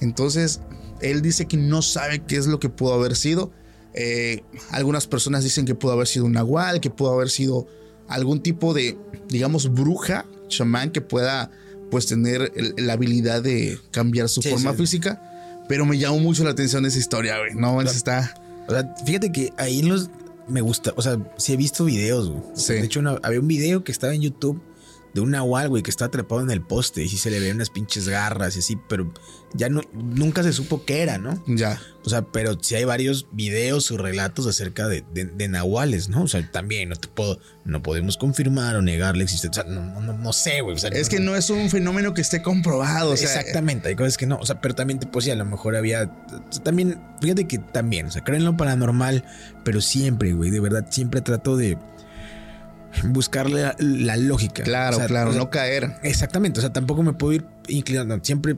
Entonces, él dice que no sabe qué es lo que pudo haber sido. Eh, algunas personas dicen que pudo haber sido un nahual, que pudo haber sido algún tipo de, digamos, bruja, chamán que pueda, pues, tener el- la habilidad de cambiar su Sí, forma sí. física. Pero me llamó mucho la atención esa historia, güey. No, manches, está. O sea, fíjate que ahí los me gusta, o sea, sí he visto videos, güey. Sí. De hecho, una- había un video que estaba en YouTube de un nahual, güey, que está atrapado en el poste y sí se le ven unas pinches garras y así, pero ya no, nunca se supo qué era, ¿no? Ya. O sea, pero sí hay varios videos o relatos acerca de, de, nahuales, ¿no? O sea, también no te puedo, no podemos confirmar o negar la existencia. O sea, no, no, sé, güey. es que no es un fenómeno que esté comprobado. O sea, exactamente, hay cosas que no. O sea, pero también te puedo decir, a lo mejor había. También, fíjate que también, o sea, creen lo paranormal, pero siempre, güey, de verdad, siempre trato de buscarle la, lógica. Claro, claro, no caer. Exactamente, o sea, tampoco me puedo ir inclinando. Siempre,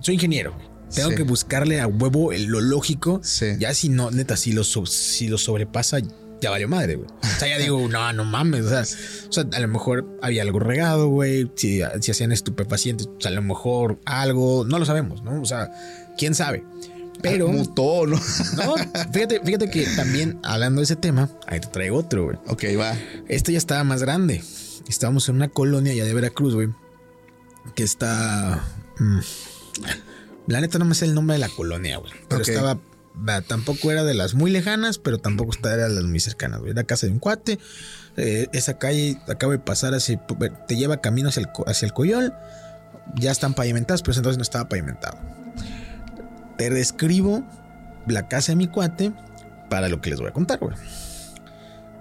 soy ingeniero, Tengo que buscarle a huevo lo lógico. Ya si no, neta, si lo, si lo sobrepasa, ya valió madre, güey. O sea, ya digo, no, no mames. O sea, a lo mejor había algo regado, güey. Si, si hacían estupefacientes, o sea, a lo mejor algo, no lo sabemos, ¿no? O sea, quién sabe. Pero. Mutó, ¿no? No, fíjate, fíjate que también hablando de ese tema, ahí te traigo otro, güey. Ok, va. Este ya estaba más grande. Estábamos en una colonia ya de Veracruz, güey. Que está. Mm, la neta no me sé el nombre de la colonia, güey. Pero estaba. Tampoco era de las muy lejanas, pero tampoco era de las muy cercanas, güey. Era casa de un cuate. Eh, esa calle acaba de pasar así. Te lleva camino hacia el, hacia el Coyol. Ya están pavimentadas, pero entonces no estaba pavimentado te describo la casa de mi cuate para lo que les voy a contar, güey.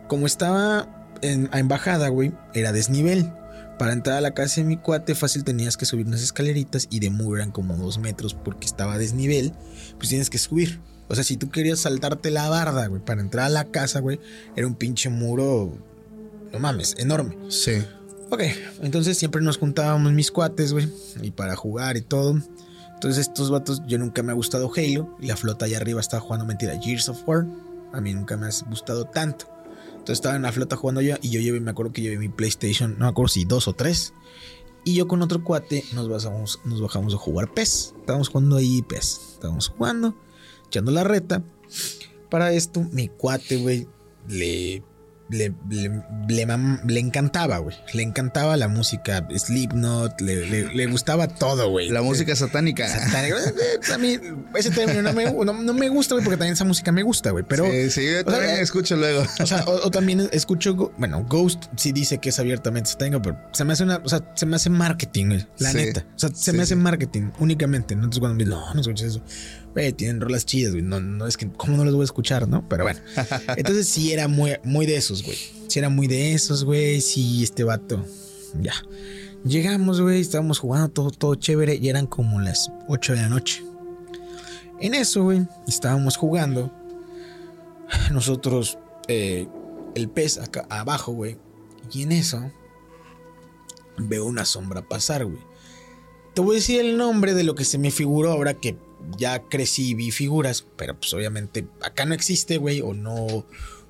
Como estaba en a embajada, güey, era desnivel. Para entrar a la casa de mi cuate, fácil tenías que subir unas escaleritas y de muro eran como dos metros porque estaba a desnivel. Pues tienes que subir. O sea, si tú querías saltarte la barda, güey, para entrar a la casa, güey, era un pinche muro. No mames, enorme. Sí. Ok, entonces siempre nos juntábamos mis cuates, güey, y para jugar y todo. Entonces estos vatos, yo nunca me ha gustado Halo y la flota allá arriba estaba jugando mentira Gears of War. A mí nunca me ha gustado tanto. Entonces estaba en la flota jugando yo y yo llevé, me acuerdo que llevé mi PlayStation, no me acuerdo si dos o tres. Y yo con otro cuate nos bajamos, nos bajamos a jugar PES. Estábamos jugando ahí PES. Estábamos jugando, echando la reta. Para esto, mi cuate, güey, le le, le, encantaba, güey. Le encantaba la música Slipknot, le, le, gustaba todo, güey. La música satánica. A mí ese término no me, no, me gusta, güey, porque también esa música me gusta, güey. Pero. Sí, sí, yo también escucho luego. O sea, o, también escucho, bueno, Ghost sí dice que es abiertamente satánico, pero se me hace una, o sea, se me hace marketing, güey. La neta. O sea, se me hace marketing únicamente. Entonces cuando me no, no escuches eso güey, tienen rolas chidas, güey. No, no es que, ¿cómo no los voy a escuchar, no? Pero bueno. Entonces sí era muy, muy de esos, güey. Sí era muy de esos, güey. Sí, este vato. Ya. Llegamos, güey, estábamos jugando todo, todo chévere y eran como las 8 de la noche. En eso, güey, estábamos jugando. Nosotros, eh, el pez acá abajo, güey. Y en eso, veo una sombra pasar, güey. Te voy a decir el nombre de lo que se me figuró ahora que ya crecí y vi figuras, pero pues obviamente acá no existe, güey, o no,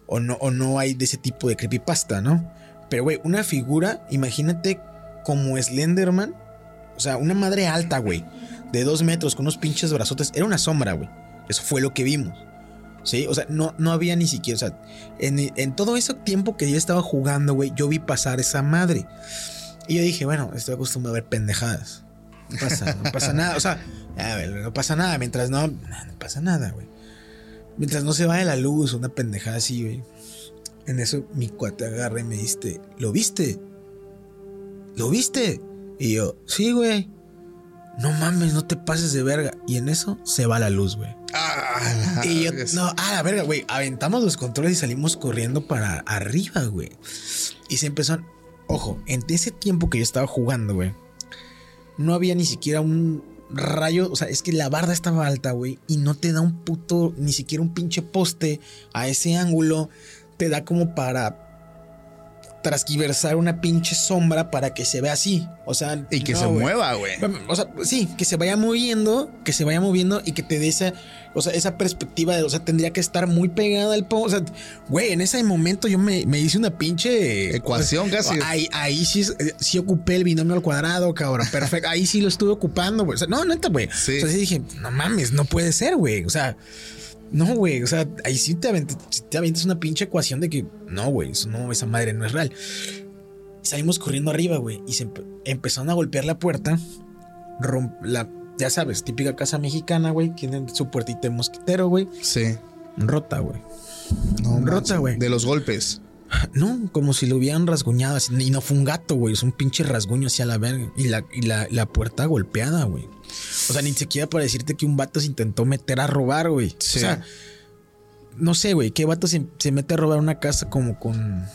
o no, o no hay de ese tipo de creepypasta, ¿no? Pero, güey, una figura, imagínate como Slenderman, o sea, una madre alta, güey, de dos metros con unos pinches brazotes, era una sombra, güey. Eso fue lo que vimos. ¿Sí? O sea, no, no había ni siquiera. O sea, en, en todo ese tiempo que yo estaba jugando, güey, yo vi pasar esa madre. Y yo dije, bueno, estoy acostumbrado a ver pendejadas. No pasa, no pasa nada. O sea, no pasa nada. Mientras no. No, pasa nada, güey. Mientras no se vaya la luz, una pendejada así, güey. En eso mi cuate agarra y me dice, ¿lo viste? ¿Lo viste? Y yo, sí, güey. No mames, no te pases de verga. Y en eso se va la luz, güey. Ah, y yo, no, ah, la verga, güey. Aventamos los controles y salimos corriendo para arriba, güey. Y se empezó. Ojo, en ese tiempo que yo estaba jugando, güey no había ni siquiera un rayo, o sea, es que la barda estaba alta, güey, y no te da un puto, ni siquiera un pinche poste a ese ángulo, te da como para trasquiversar una pinche sombra para que se vea así. O sea, y que se mueva, güey. O sea, sí, que se vaya moviendo, que se vaya moviendo y que te dé esa, o sea, esa perspectiva de, o sea, tendría que estar muy pegada al po. O sea, güey, en ese momento yo me, hice una pinche ecuación casi. Ahí, ahí sí, sí ocupé el binomio al cuadrado, cabrón. Perfecto. ahí sí lo estuve ocupando, güey. O sea, no, neta, güey. Sí. O sea, sí dije, no mames, no puede ser, güey. O sea, no, güey, o sea, ahí sí te aventas, una pinche ecuación de que no, güey, eso no, esa madre no es real. Salimos corriendo arriba, güey, y se empezaron a golpear la puerta. la, ya sabes, típica casa mexicana, güey, tienen su puertita de mosquitero, güey. Sí. Rota, güey. No, rota, güey. De los golpes. No, como si lo hubieran rasguñado así. Y no fue un gato, güey. Es un pinche rasguño hacia la verga. Y la, y la, la puerta golpeada, güey. O sea, ni siquiera para decirte que un vato se intentó meter a robar, güey. Sí. O sea, no sé, güey. ¿Qué vato se, se mete a robar una casa como con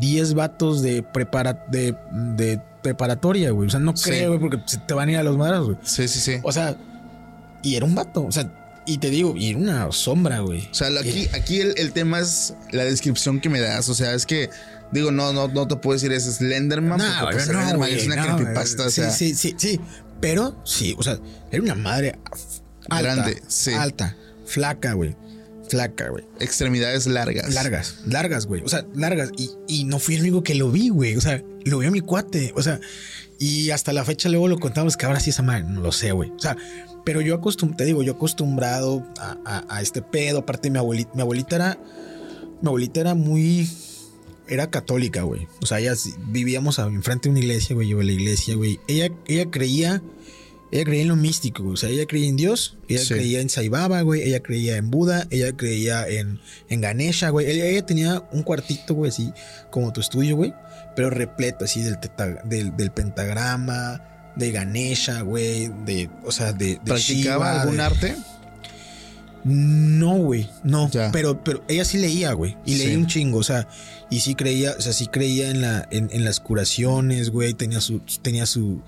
10 vatos de, prepara, de, de preparatoria, güey? O sea, no creo, güey, porque se te van a ir a los madres, güey. Sí, sí, sí. O sea, y era un vato. O sea, y te digo, y era una sombra, güey. O sea, aquí, aquí el, el tema es la descripción que me das. O sea, es que, digo, no, no, no te puedo decir es Slenderman. No, porque, pues, no, Slenderman güey, es una no, creepypasta. güey. o sea, sí, sí, sí, sí. Pero sí, o sea, era una madre alta, Grande, sí. alta, flaca, güey. Flaca, güey. extremidades largas. Largas, largas, güey. O sea, largas. Y, y no fui el único que lo vi, güey. O sea, lo vio mi cuate. O sea, y hasta la fecha luego lo contamos que ahora sí esa madre, no lo sé, güey. O sea, pero yo acostumbrado, te digo, yo acostumbrado a, a- este pedo. Aparte, mi abuelita, mi abuelita era, mi abuelita era muy, era católica, güey. O sea, ella vivíamos enfrente de una iglesia, güey. Yo a la iglesia, güey. Ella, ella creía, ella creía en lo místico, güey. O sea, ella creía en Dios, ella Sí. creía en Sai Baba, güey. Ella creía en Buda, ella creía en, en Ganesha, güey. Ella, ella tenía un cuartito, güey, así como tu estudio, güey. Pero repleto así del, teta- del, del pentagrama, de Ganesha, güey. De, o sea, de, de ¿Practicaba Shiva, algún de- arte? no, güey, no. Ya. Pero, pero ella sí leía, güey. Y leía Sí. un chingo. O sea, y sí creía, o sea, sí creía en, la, en, en las curaciones, güey. Tenía su, tenía su.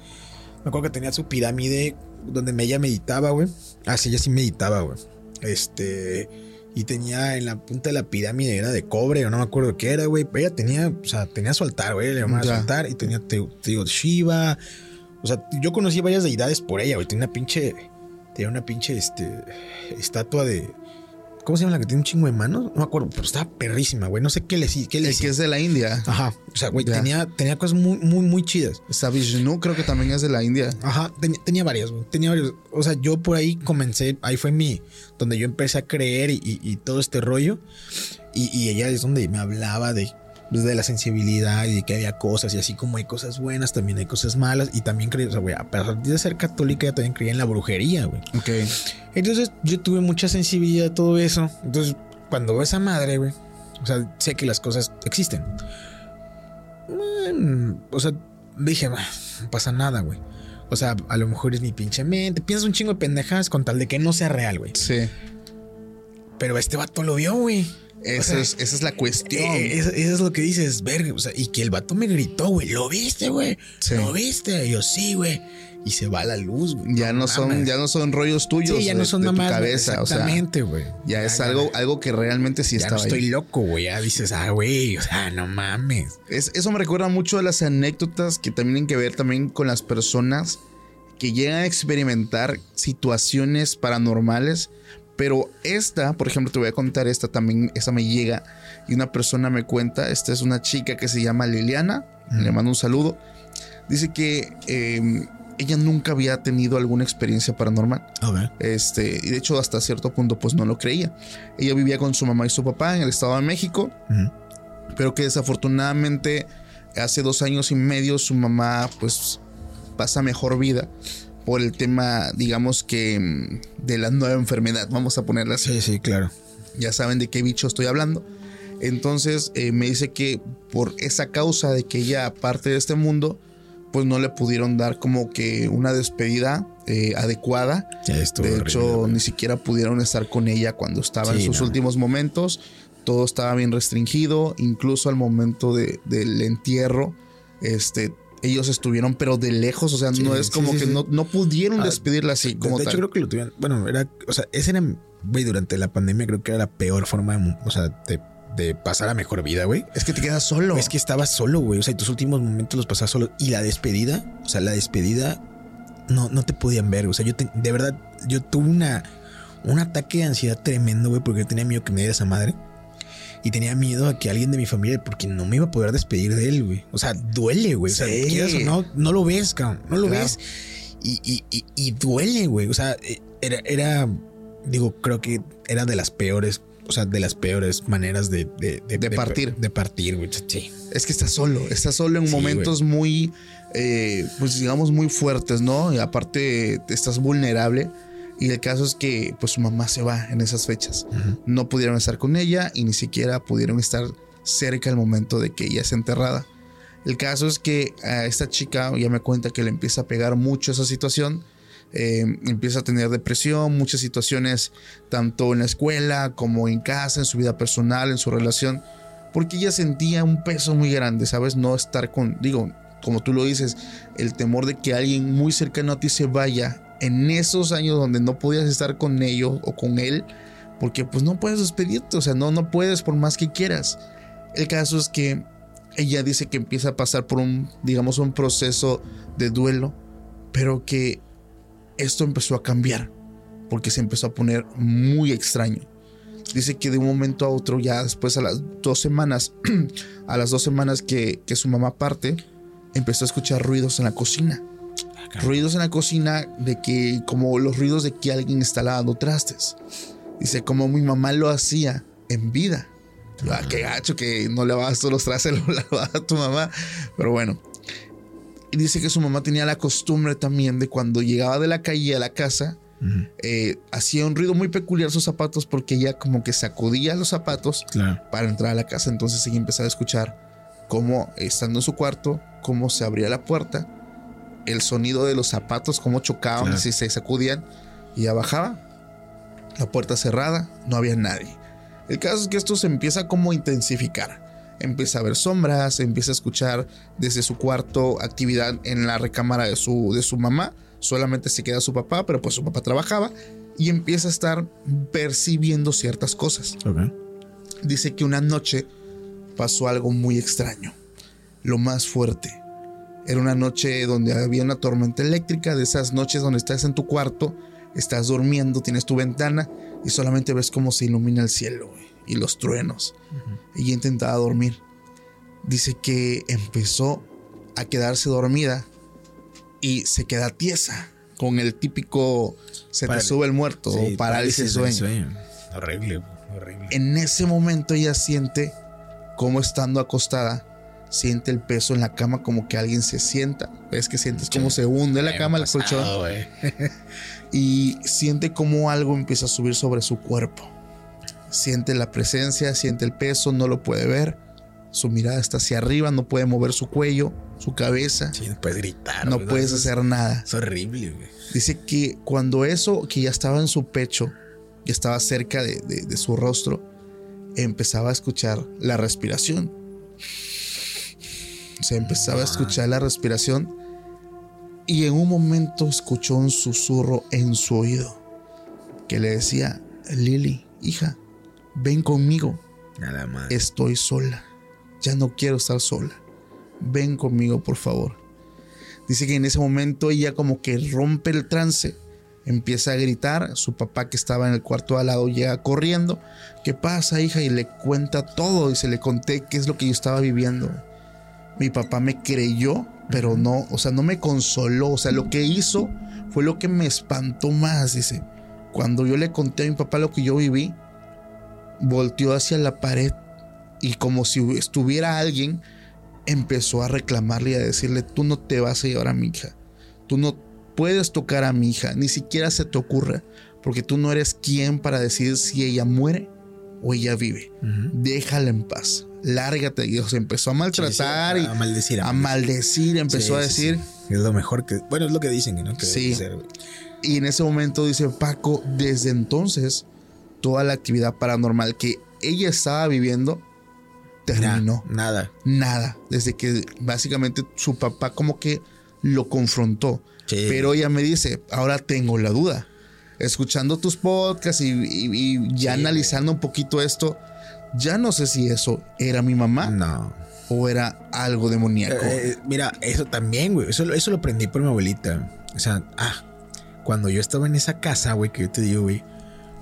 Me acuerdo que tenía su pirámide donde ella meditaba, güey. Ah, sí, ella sí meditaba, güey. Este. Y tenía en la punta de la pirámide, era de cobre, o no me acuerdo qué era, güey. Pero ella tenía, o sea, tenía su altar, güey. Le llamaba su altar. Y tenía, te, te digo, Shiva. O sea, yo conocí varias deidades por ella, güey. Tenía una pinche. Tenía una pinche este, estatua de. ¿Cómo se llama la que tiene un chingo de manos? No me acuerdo, pero estaba perrísima, güey. No sé qué le qué le El que es de la India. Ajá. O sea, güey, tenía, tenía cosas muy, muy, muy chidas. Está Vishnu, creo que también es de la India. Ajá, tenía, tenía varias, güey. Tenía varios. O sea, yo por ahí comencé, ahí fue mi, donde yo empecé a creer y, y- y todo este rollo. Y, y ella es donde me hablaba de, pues, de la sensibilidad y de que había cosas. Y así como hay cosas buenas, también hay cosas malas. Y también creía, o sea, güey, a pesar de ser católica, ella también creía en la brujería, güey. Ok. Entonces yo tuve mucha sensibilidad a todo eso. Entonces, cuando veo esa madre, güey, o sea, sé que las cosas existen. O sea, dije, "Bah, no pasa nada, güey. O sea, a lo mejor es mi pinche mente. Piensas un chingo de pendejadas con tal de que no sea real, güey. Sí. Pero este vato lo vio, güey. Esa, sea, es, esa es la cuestión. Eh, eso, eso es lo que dices, verga. O sea, y que el vato me gritó, güey. ¿Lo viste, güey? Sí. ¿Lo viste? Y yo, sí, güey. Y se va la luz, güey. ya no son, mames. ya no son rollos tuyos. Sí, ya no de- son de tu mamás. cabeza. O sea, Exactamente, güey. ya es ya- algo, algo que realmente sí no estaba estoy ahí. loco, güey. Ya dices, ah, güey, o sea, no mames. Es- eso me recuerda mucho a las anécdotas que también tienen que ver también con las personas que llegan a experimentar situaciones paranormales. Pero esta, por ejemplo, te voy a contar esta también, esta me llega y una persona me cuenta, esta es una chica que se llama Liliana, le mando un saludo. Dice que eh, ella nunca había tenido alguna experiencia paranormal. Ok. Este, y de hecho hasta cierto punto pues no lo creía. Ella vivía con su mamá y su papá en el Estado de México, pero que desafortunadamente hace dos años y medio su mamá pues pasa mejor vida por el tema, digamos que mm, de la nueva enfermedad, vamos a ponerla así. Sí, sí, claro. Ya saben de qué bicho estoy hablando. Entonces eh, me dice que por esa causa de que ella parte de este mundo, pues no le pudieron dar como que una despedida eh, adecuada. De hecho, ni siquiera pudieron estar con ella cuando estaba en sus no. últimos momentos. Todo estaba bien restringido, incluso al momento de- del entierro, este, ellos estuvieron, pero de lejos, o sea, Sí, no es como sí, que. No, no pudieron Ah, despedirla así De- como de hecho, tal. creo que lo tuvieron. Bueno, era. O sea, ese era. Güey, durante la pandemia creo que era la peor forma de. O sea, de, de pasar a mejor vida, güey. Es que te quedas solo. Es que estabas solo, güey. O sea, y tus últimos momentos los pasabas solo. Y la despedida, o sea, la despedida no, no te podían ver. O sea, yo te- de verdad, yo tuve una, un ataque de ansiedad tremendo, güey, porque yo tenía miedo que me diera esa madre. Y tenía miedo a que alguien de mi familia, porque no me iba a poder despedir de él, güey. O sea, duele, güey. O sea, Sí. quieras o no, no lo ves, cabrón. No lo Claro. ves. Y, y- y- y duele, güey. O sea, eh, era, era, digo, creo que era de las peores, o sea, de las peores maneras de, de, De partir. De partir, güey. Sí. Es que estás solo, estás solo en Sí, momentos muy, eh, pues digamos, muy fuertes, ¿no? Y aparte estás vulnerable. Y el caso es que pues su mamá se va en esas fechas. No pudieron estar con ella y ni siquiera pudieron estar cerca al momento de que ella es enterrada. El caso es que a esta chica ya me cuenta que le empieza a pegar mucho esa situación. Eh, empieza a tener depresión, muchas situaciones, tanto en la escuela como en casa, en su vida personal, en su relación, porque ella sentía un peso muy grande, ¿sabes? No estar con, digo, como tú lo dices, el temor de que alguien muy cercano a ti se vaya en esos años donde no podías estar con ellos o con él, porque pues no puedes despedirte, o sea, no, no puedes por más que quieras. El caso es que ella dice que empieza a pasar por un, digamos, un proceso de duelo, pero que esto empezó a cambiar, porque se empezó a poner muy extraño. Dice que de un momento a otro, ya después a las dos semanas, a las dos semanas que, que su mamá parte, empezó a escuchar ruidos en la cocina. Ruidos en la cocina de que, como los ruidos de que alguien está lavando trastes. Dice, como mi mamá lo hacía en vida. Ah, qué gacho que no lavabas todos los trastes, lo lavaba tu mamá. Pero bueno. Y dice que su mamá tenía la costumbre también de cuando llegaba de la calle a la casa, eh, hacía un ruido muy peculiar sus zapatos porque ella como que sacudía los zapatos para entrar a la casa. Entonces ella empezaba a escuchar cómo, estando en su cuarto, cómo se abría la puerta, el sonido de los zapatos, cómo chocaban y se sacudían, y ya bajaba, la puerta cerrada, no había nadie. El caso es que esto se empieza como a intensificar. Empieza a ver sombras, empieza a escuchar desde su cuarto actividad en la recámara de su, de su mamá. Solamente se queda su papá, pero pues su papá trabajaba y empieza a estar percibiendo ciertas cosas. Dice que una noche pasó algo muy extraño, lo más fuerte. Era una noche donde había una tormenta eléctrica, de esas noches donde estás en tu cuarto, estás durmiendo, tienes tu ventana y solamente ves cómo se ilumina el cielo y los truenos. Ella intentaba dormir. Dice que empezó a quedarse dormida y se queda tiesa con el típico se te sube el muerto o parálisis de sueño. Horrible, horrible. En ese momento ella siente como estando acostada siente el peso en la cama como que alguien se sienta. Ves que sientes como se hunde la cama, el colchón. y siente como algo empieza a subir sobre su cuerpo. Siente la presencia, siente el peso, no lo puede ver. Su mirada está hacia arriba, no puede mover su cuello, su cabeza. Sí, no puedes gritar. No puedes hacer nada. Es horrible, Dice que cuando eso, que ya estaba en su pecho, y estaba cerca de, de su rostro, empezaba a escuchar la respiración. Se empezaba a escuchar la respiración y en un momento escuchó un susurro en su oído que le decía, Lily, hija, ven conmigo. Nada más. Estoy sola. Ya no quiero estar sola. Ven conmigo, por favor. Dice que en ese momento ella como que rompe el trance, empieza a gritar, su papá que estaba en el cuarto al lado llega corriendo, ¿qué pasa hija? Y le cuenta todo y se le conté qué es lo que yo estaba viviendo mi papá me creyó, pero no, o sea, no me consoló. O sea, lo que hizo fue lo que me espantó más. Dice, cuando yo le conté a mi papá lo que yo viví, volteó hacia la pared y como si estuviera alguien, empezó a reclamarle y a decirle, tú no te vas a llevar a mi hija. Tú no puedes tocar a mi hija, ni siquiera se te ocurra, porque tú no eres quien para decidir si ella muere o ella vive. Déjala en paz lárgate. Y se empezó a maltratar y a maldecir. A, maldecir, empezó a decir. Es lo mejor que. Bueno, es lo que dicen, ¿no? Que sí. y en ese momento dice Paco, desde entonces, toda la actividad paranormal que ella estaba viviendo terminó. nada. Nada. Desde que básicamente su papá como que lo confrontó. Pero ella me dice, ahora tengo la duda. Escuchando tus podcasts y, ya analizando un poquito esto, ya no sé si eso era mi mamá. No. O era algo demoníaco. Eh, eh, mira, eso también, güey. Eso, eso lo aprendí por mi abuelita. O sea, ah, cuando yo estaba en esa casa, güey, que yo te digo, güey,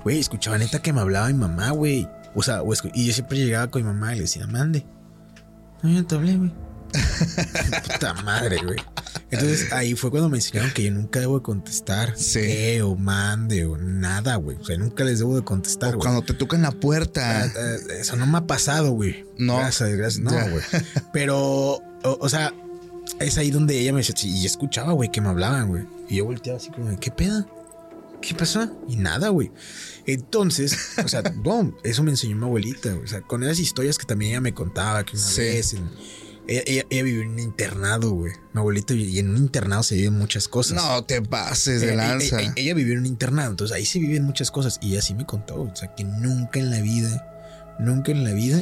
güey, escuchaba neta que me hablaba mi mamá, güey. O sea, y yo siempre llegaba con mi mamá y le decía, mande. No, yo te hablé, güey. Puta madre, güey. Entonces ahí fue cuando me enseñaron que yo nunca debo de contestar sí. o mande o nada, güey. O sea, nunca les debo de contestar. O cuando te tocan la puerta. Ah, ah, eso no me ha pasado, güey. No. Gracias, gracias. No, güey. Pero, o, sea, es ahí donde ella me decía, y escuchaba, güey, que me hablaban, güey. Y yo volteaba así como, ¿qué pedo? ¿qué pasó? Y nada, güey. Entonces, o sea, no, eso me enseñó mi abuelita, o sea, con esas historias que también ella me contaba, que una vez ella, vivió en un internado, güey. Mi abuelita y en un internado se viven muchas cosas. No te pases de lanza. Ella, vivió en un internado, entonces ahí se viven muchas cosas. Y así me contó, o sea, que nunca en la vida, nunca en la vida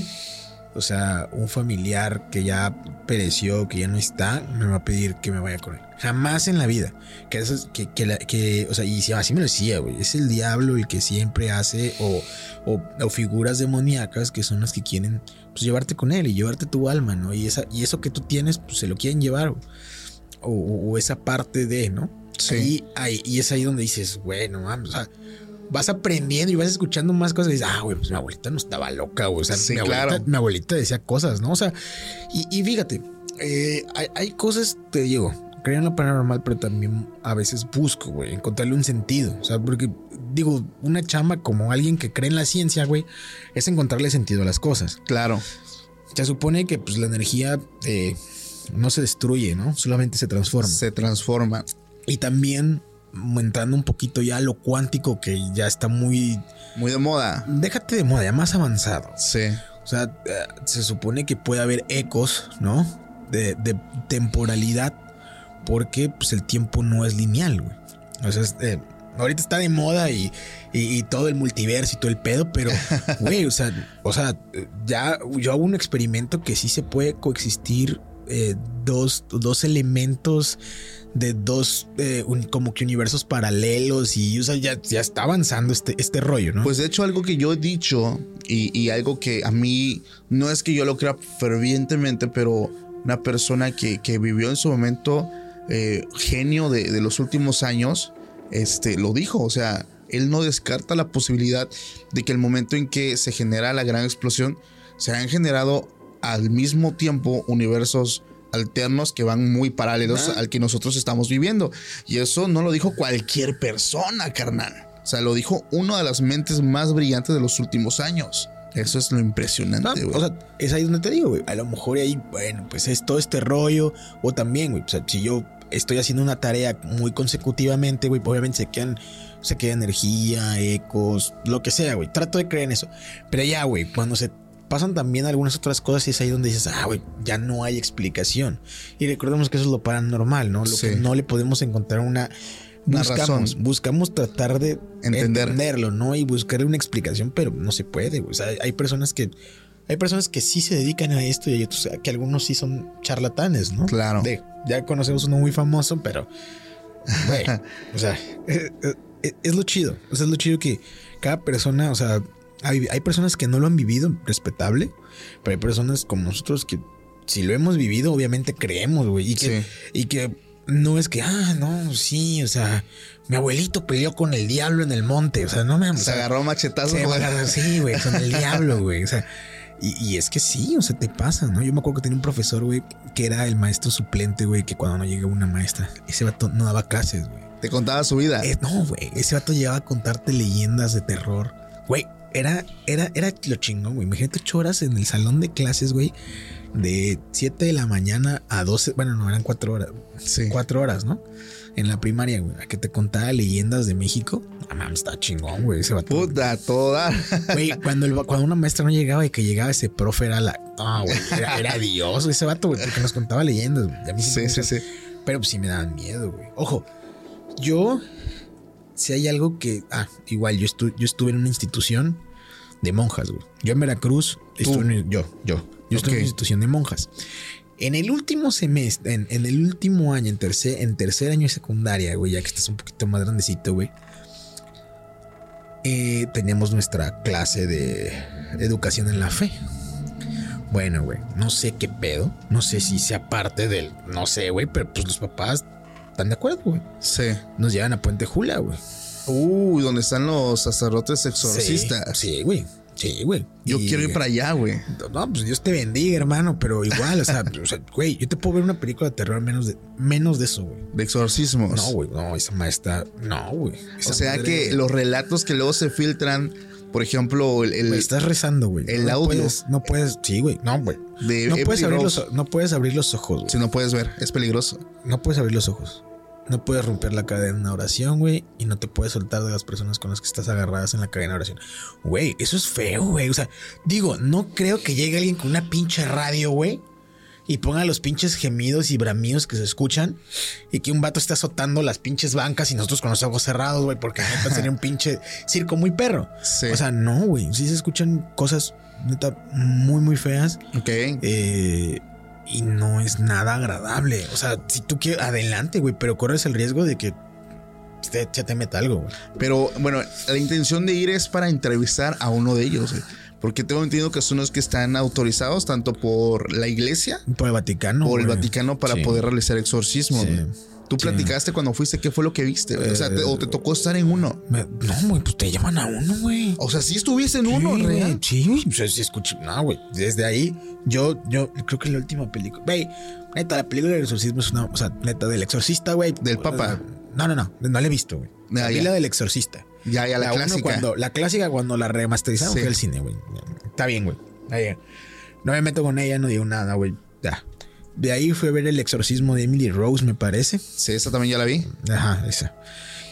o sea, un familiar que ya pereció, que ya no está, me va a pedir que me vaya con él. Jamás en la vida. Que eso que, que, que o sea, y así me lo decía, güey. Es el diablo el que siempre hace, o, o, figuras demoníacas que son las que quieren pues, llevarte con él y llevarte tu alma, ¿no? Y, esa, y eso que tú tienes, pues se lo quieren llevar, o, o, esa parte de, ¿no? Sí. y es ahí donde dices, bueno, vamos, o sea vas aprendiendo y vas escuchando más cosas y dices, ah, güey, pues mi abuelita no estaba loca, güey. O sea, mi, abuelita, mi, abuelita, decía cosas, ¿no? O sea, y, fíjate, eh, hay, cosas, te digo, creo en lo paranormal, pero también a veces busco, güey, encontrarle un sentido. O sea, porque digo, una chama como alguien que cree en la ciencia, güey, es encontrarle sentido a las cosas. Claro. Se supone que pues la energía eh, no se destruye, ¿no? Solamente se transforma. Se transforma. Y también entrando un poquito ya a lo cuántico que ya está muy... Muy de moda. Déjate de moda, ya más avanzado. Sí. O sea, eh, se supone que puede haber ecos, ¿no? De, temporalidad, porque pues el tiempo no es lineal, güey. O sea, eh, ahorita está de moda y, y, todo el multiverso y todo el pedo, pero, güey, o sea, o sea, ya yo hago un experimento que sí se puede coexistir eh, dos, dos elementos de dos eh, como que universos paralelos y ya, ya, está avanzando este, este rollo, ¿no? Pues de hecho algo que yo he dicho y, algo que a mí no es que yo lo crea fervientemente, pero una persona que, vivió en su momento eh, genio de, los últimos años, este, lo dijo, o sea, él no descarta la posibilidad de que el momento en que se genera la gran explosión, se han generado al mismo tiempo universos alternos que van muy paralelos al que nosotros estamos viviendo. Y eso no lo dijo cualquier persona, carnal. O sea, lo dijo una de las mentes más brillantes de los últimos años. Eso es lo impresionante, güey. o sea, es ahí donde te digo, güey. A lo mejor ahí, bueno, pues es todo este rollo. O también, güey, o sea, si yo estoy haciendo una tarea muy consecutivamente, güey, obviamente se quedan, se queda energía, ecos, lo que sea, güey. Trato de creer en eso. Pero ya, güey, cuando se pasan también algunas otras cosas y es ahí donde dices, ah, güey, ya no hay explicación. Y recordemos que eso es lo paranormal, ¿no? Lo que no le podemos encontrar una... Buscamos, buscamos tratar de entenderlo, ¿no? Y buscarle una explicación, pero no se puede. O sea, hay personas que hay personas que sí se dedican a esto y hay otros que algunos sí son charlatanes, ¿no? Claro. ya conocemos uno muy famoso, pero, o sea, es, es, lo chido. O sea, es lo chido que cada persona, o sea, hay, personas que no lo han vivido, respetable, pero hay personas como nosotros que si lo hemos vivido, obviamente creemos, güey. Y que, y que no es que, ah, no, sí, o sea, mi abuelito peleó con el diablo en el monte, o sea, no me... Se agarró machetazo. sí, güey, con el diablo, güey, o sea... Y, es que sí, o sea, te pasa, ¿no? Yo me acuerdo que tenía un profesor, güey, que era el maestro suplente, güey, que cuando no llegaba una maestra, ese vato no daba clases, güey. Te contaba su vida. Eh, no, güey, ese vato llegaba a contarte leyendas de terror. Güey, era, era, era lo chingón, güey. Imagínate ocho horas en el salón de clases, güey. De 7 de la mañana a 12. Bueno, no, eran cuatro horas. Sí. Cuatro horas, ¿no? En la primaria, güey. A que te contaba leyendas de México. Ah, está chingón, güey. Ese Puta, toda. Güey, cuando, cuando una maestra no llegaba y que llegaba ese profe era la. No, güey. Era, Dios, ese vato, güey. Porque nos contaba leyendas, güey. A mí sí, sí, sí. Pero pues sí me daban miedo, güey. Ojo, yo si hay algo que. Ah, igual, yo, yo estuve en una institución de monjas, güey. Yo en Veracruz, estuve en, yo, yo, yo estuve en una institución de monjas. En el último semestre, en, el último año, en tercer, en tercer año de secundaria, güey, ya que estás un poquito más grandecito, güey. Eh, teníamos nuestra clase de educación en la fe. Bueno, güey, no sé qué pedo. No sé si sea parte del. No sé, güey, pero pues los papás ¿Están de acuerdo, güey? Sí. Nos llevan a Puente Jula, güey. Uy, donde están los sacerdotes exorcistas. Sí, güey. Sí, güey. Yo quiero ir para allá, güey. No, pues Dios te bendiga, hermano, pero igual, o sea, güey, yo te puedo ver una película de terror menos de, menos de eso, güey. De exorcismos. No, güey, no, esa maestra, no, güey. O sea que los relatos que luego se filtran, por ejemplo, el. estás rezando, güey. El audio. no puedes, sí, güey, no, güey. No puedes, abrir los, no puedes abrir los ojos, güey. Si no puedes ver, es peligroso. No puedes abrir los ojos. no puedes romper la cadena de oración, güey, y no te puedes soltar de las personas con las que estás agarradas en la cadena de oración. Güey, eso es feo, güey. O sea, digo, no creo que llegue alguien con una pinche radio, güey, y ponga los pinches gemidos y bramidos que se escuchan y que un vato está azotando las pinches bancas y nosotros con los ojos cerrados, güey, porque neta sería un pinche circo muy perro. Sí. O sea, no, güey, sí se escuchan cosas neta muy, muy feas. Ok. Eh, y no es nada agradable. O sea, si tú quieres, adelante, güey, pero corres el riesgo de que te, se te meta algo, güey. Pero bueno, la intención de ir es para entrevistar a uno de ellos. güey. Porque tengo entendido que son los que están autorizados tanto por la iglesia, Por el Vaticano. por el güey. Vaticano para Sí. poder realizar exorcismos. Sí. güey. Tú Sí. platicaste cuando fuiste, ¿qué fue lo que viste? güey? o sea, te, Eh, o te tocó estar en uno. Me- no, güey, pues te llaman a uno, güey. O sea, sí estuviste en uno, sí, real. güey, Sí, sea, sí escuché. No, güey. Desde ahí, yo, yo creo que la última película. Güey, neta, la película del exorcismo es una. O sea, neta, del exorcista, güey. Del Papa. No, no, no. No la he visto, güey. Ah, La vi la del exorcista. Ya, ya, la, uno clásica. cuando, la clásica cuando la remasterizaron Sí. fue al cine, güey. Está bien, güey. No me meto con ella, no digo nada, güey. Ya. De ahí fue a ver el exorcismo de Emily Rose, me parece. Sí, esa también ya la vi. Ajá, esa.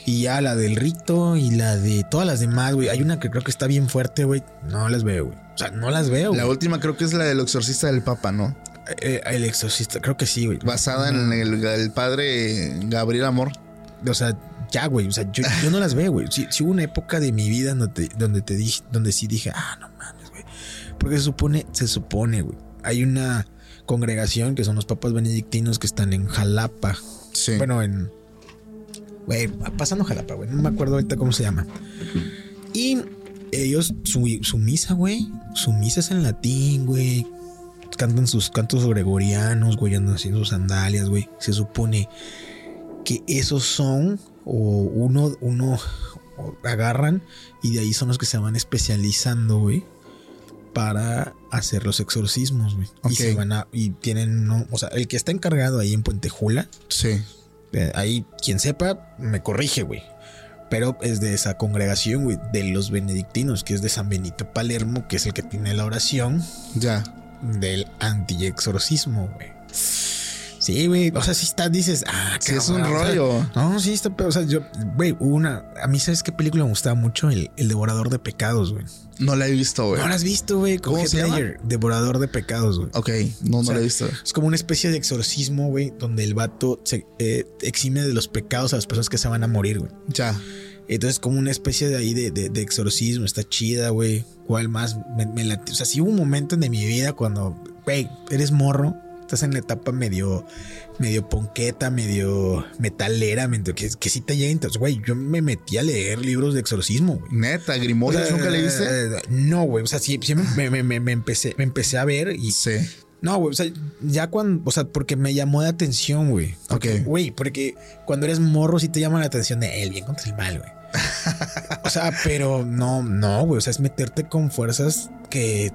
Y ya la del rito y la de todas las demás, güey. Hay una que creo que está bien fuerte, güey. No las veo, güey. O sea, no las veo. La última creo que es la del exorcista del Papa, ¿no? Eh, el exorcista, creo que sí, güey. Basada en el, el padre Gabriel Amor. O sea, ya, güey. O sea, yo, yo no las veo, güey. Sí, sí hubo una época de mi vida donde te, donde te dije, donde sí dije, ah, no mames, güey. Porque se supone, se supone, güey. Hay una congregación que son los papas benedictinos que están en Jalapa. Sí. Bueno, en. Güey, pasando Jalapa, güey. No me acuerdo ahorita cómo se llama. Y ellos, su, su misa, güey. Su misa es en latín, güey. Cantan sus cantos gregorianos, güey. Andan haciendo sus sandalias, güey. Se supone que esos son, o uno, uno agarran y de ahí son los que se van especializando, güey. Para hacer los exorcismos, güey. Y se van a. Y tienen. ¿no? O sea, el que está encargado ahí en Puente Jula. Sí. Eh, ahí, quien sepa, me corrige, güey. Pero es de esa congregación, güey, de los benedictinos, que es de San Benito Palermo, que es el que tiene la oración Ya. del anti-exorcismo, güey. Sí, güey. O sea, si está, dices, ah, Sí, es un cabrón, o sea, rollo. no, sí, está, pero, o sea, yo, güey, hubo una. A mí, ¿sabes qué película me gustaba mucho? El, el Devorador de Pecados, güey. No la he visto, güey. ¿No la has visto, güey? ¿Cómo se llama? Devorador de Pecados, güey. Ok, no, no sea, la he visto. Es como una especie de exorcismo, güey, donde el vato se eh, exime de los pecados a las personas que se van a morir, güey. Ya. Entonces, como una especie de ahí de, de- de exorcismo, está chida, güey. ¿Cuál más? Me, me late- O sea, sí hubo un momento de mi vida cuando, güey, eres morro, estás en la etapa medio, medio ponqueta, medio metalera, medio que, que sí te llega. Entonces, güey, yo me metí a leer libros de exorcismo, güey. Neta, Grimorios, O sea, ¿nunca le viste? eh, No, güey. O sea, sí, sí me, me- me- me empecé, me empecé a ver y Sí. no, güey, o sea, ya cuando, o sea, porque me llamó la atención, güey. Porque, Ok. Güey, porque cuando eres morro sí te llama la atención de el bien contra el mal, güey. o sea, pero no, no, güey, o sea, es meterte con fuerzas que...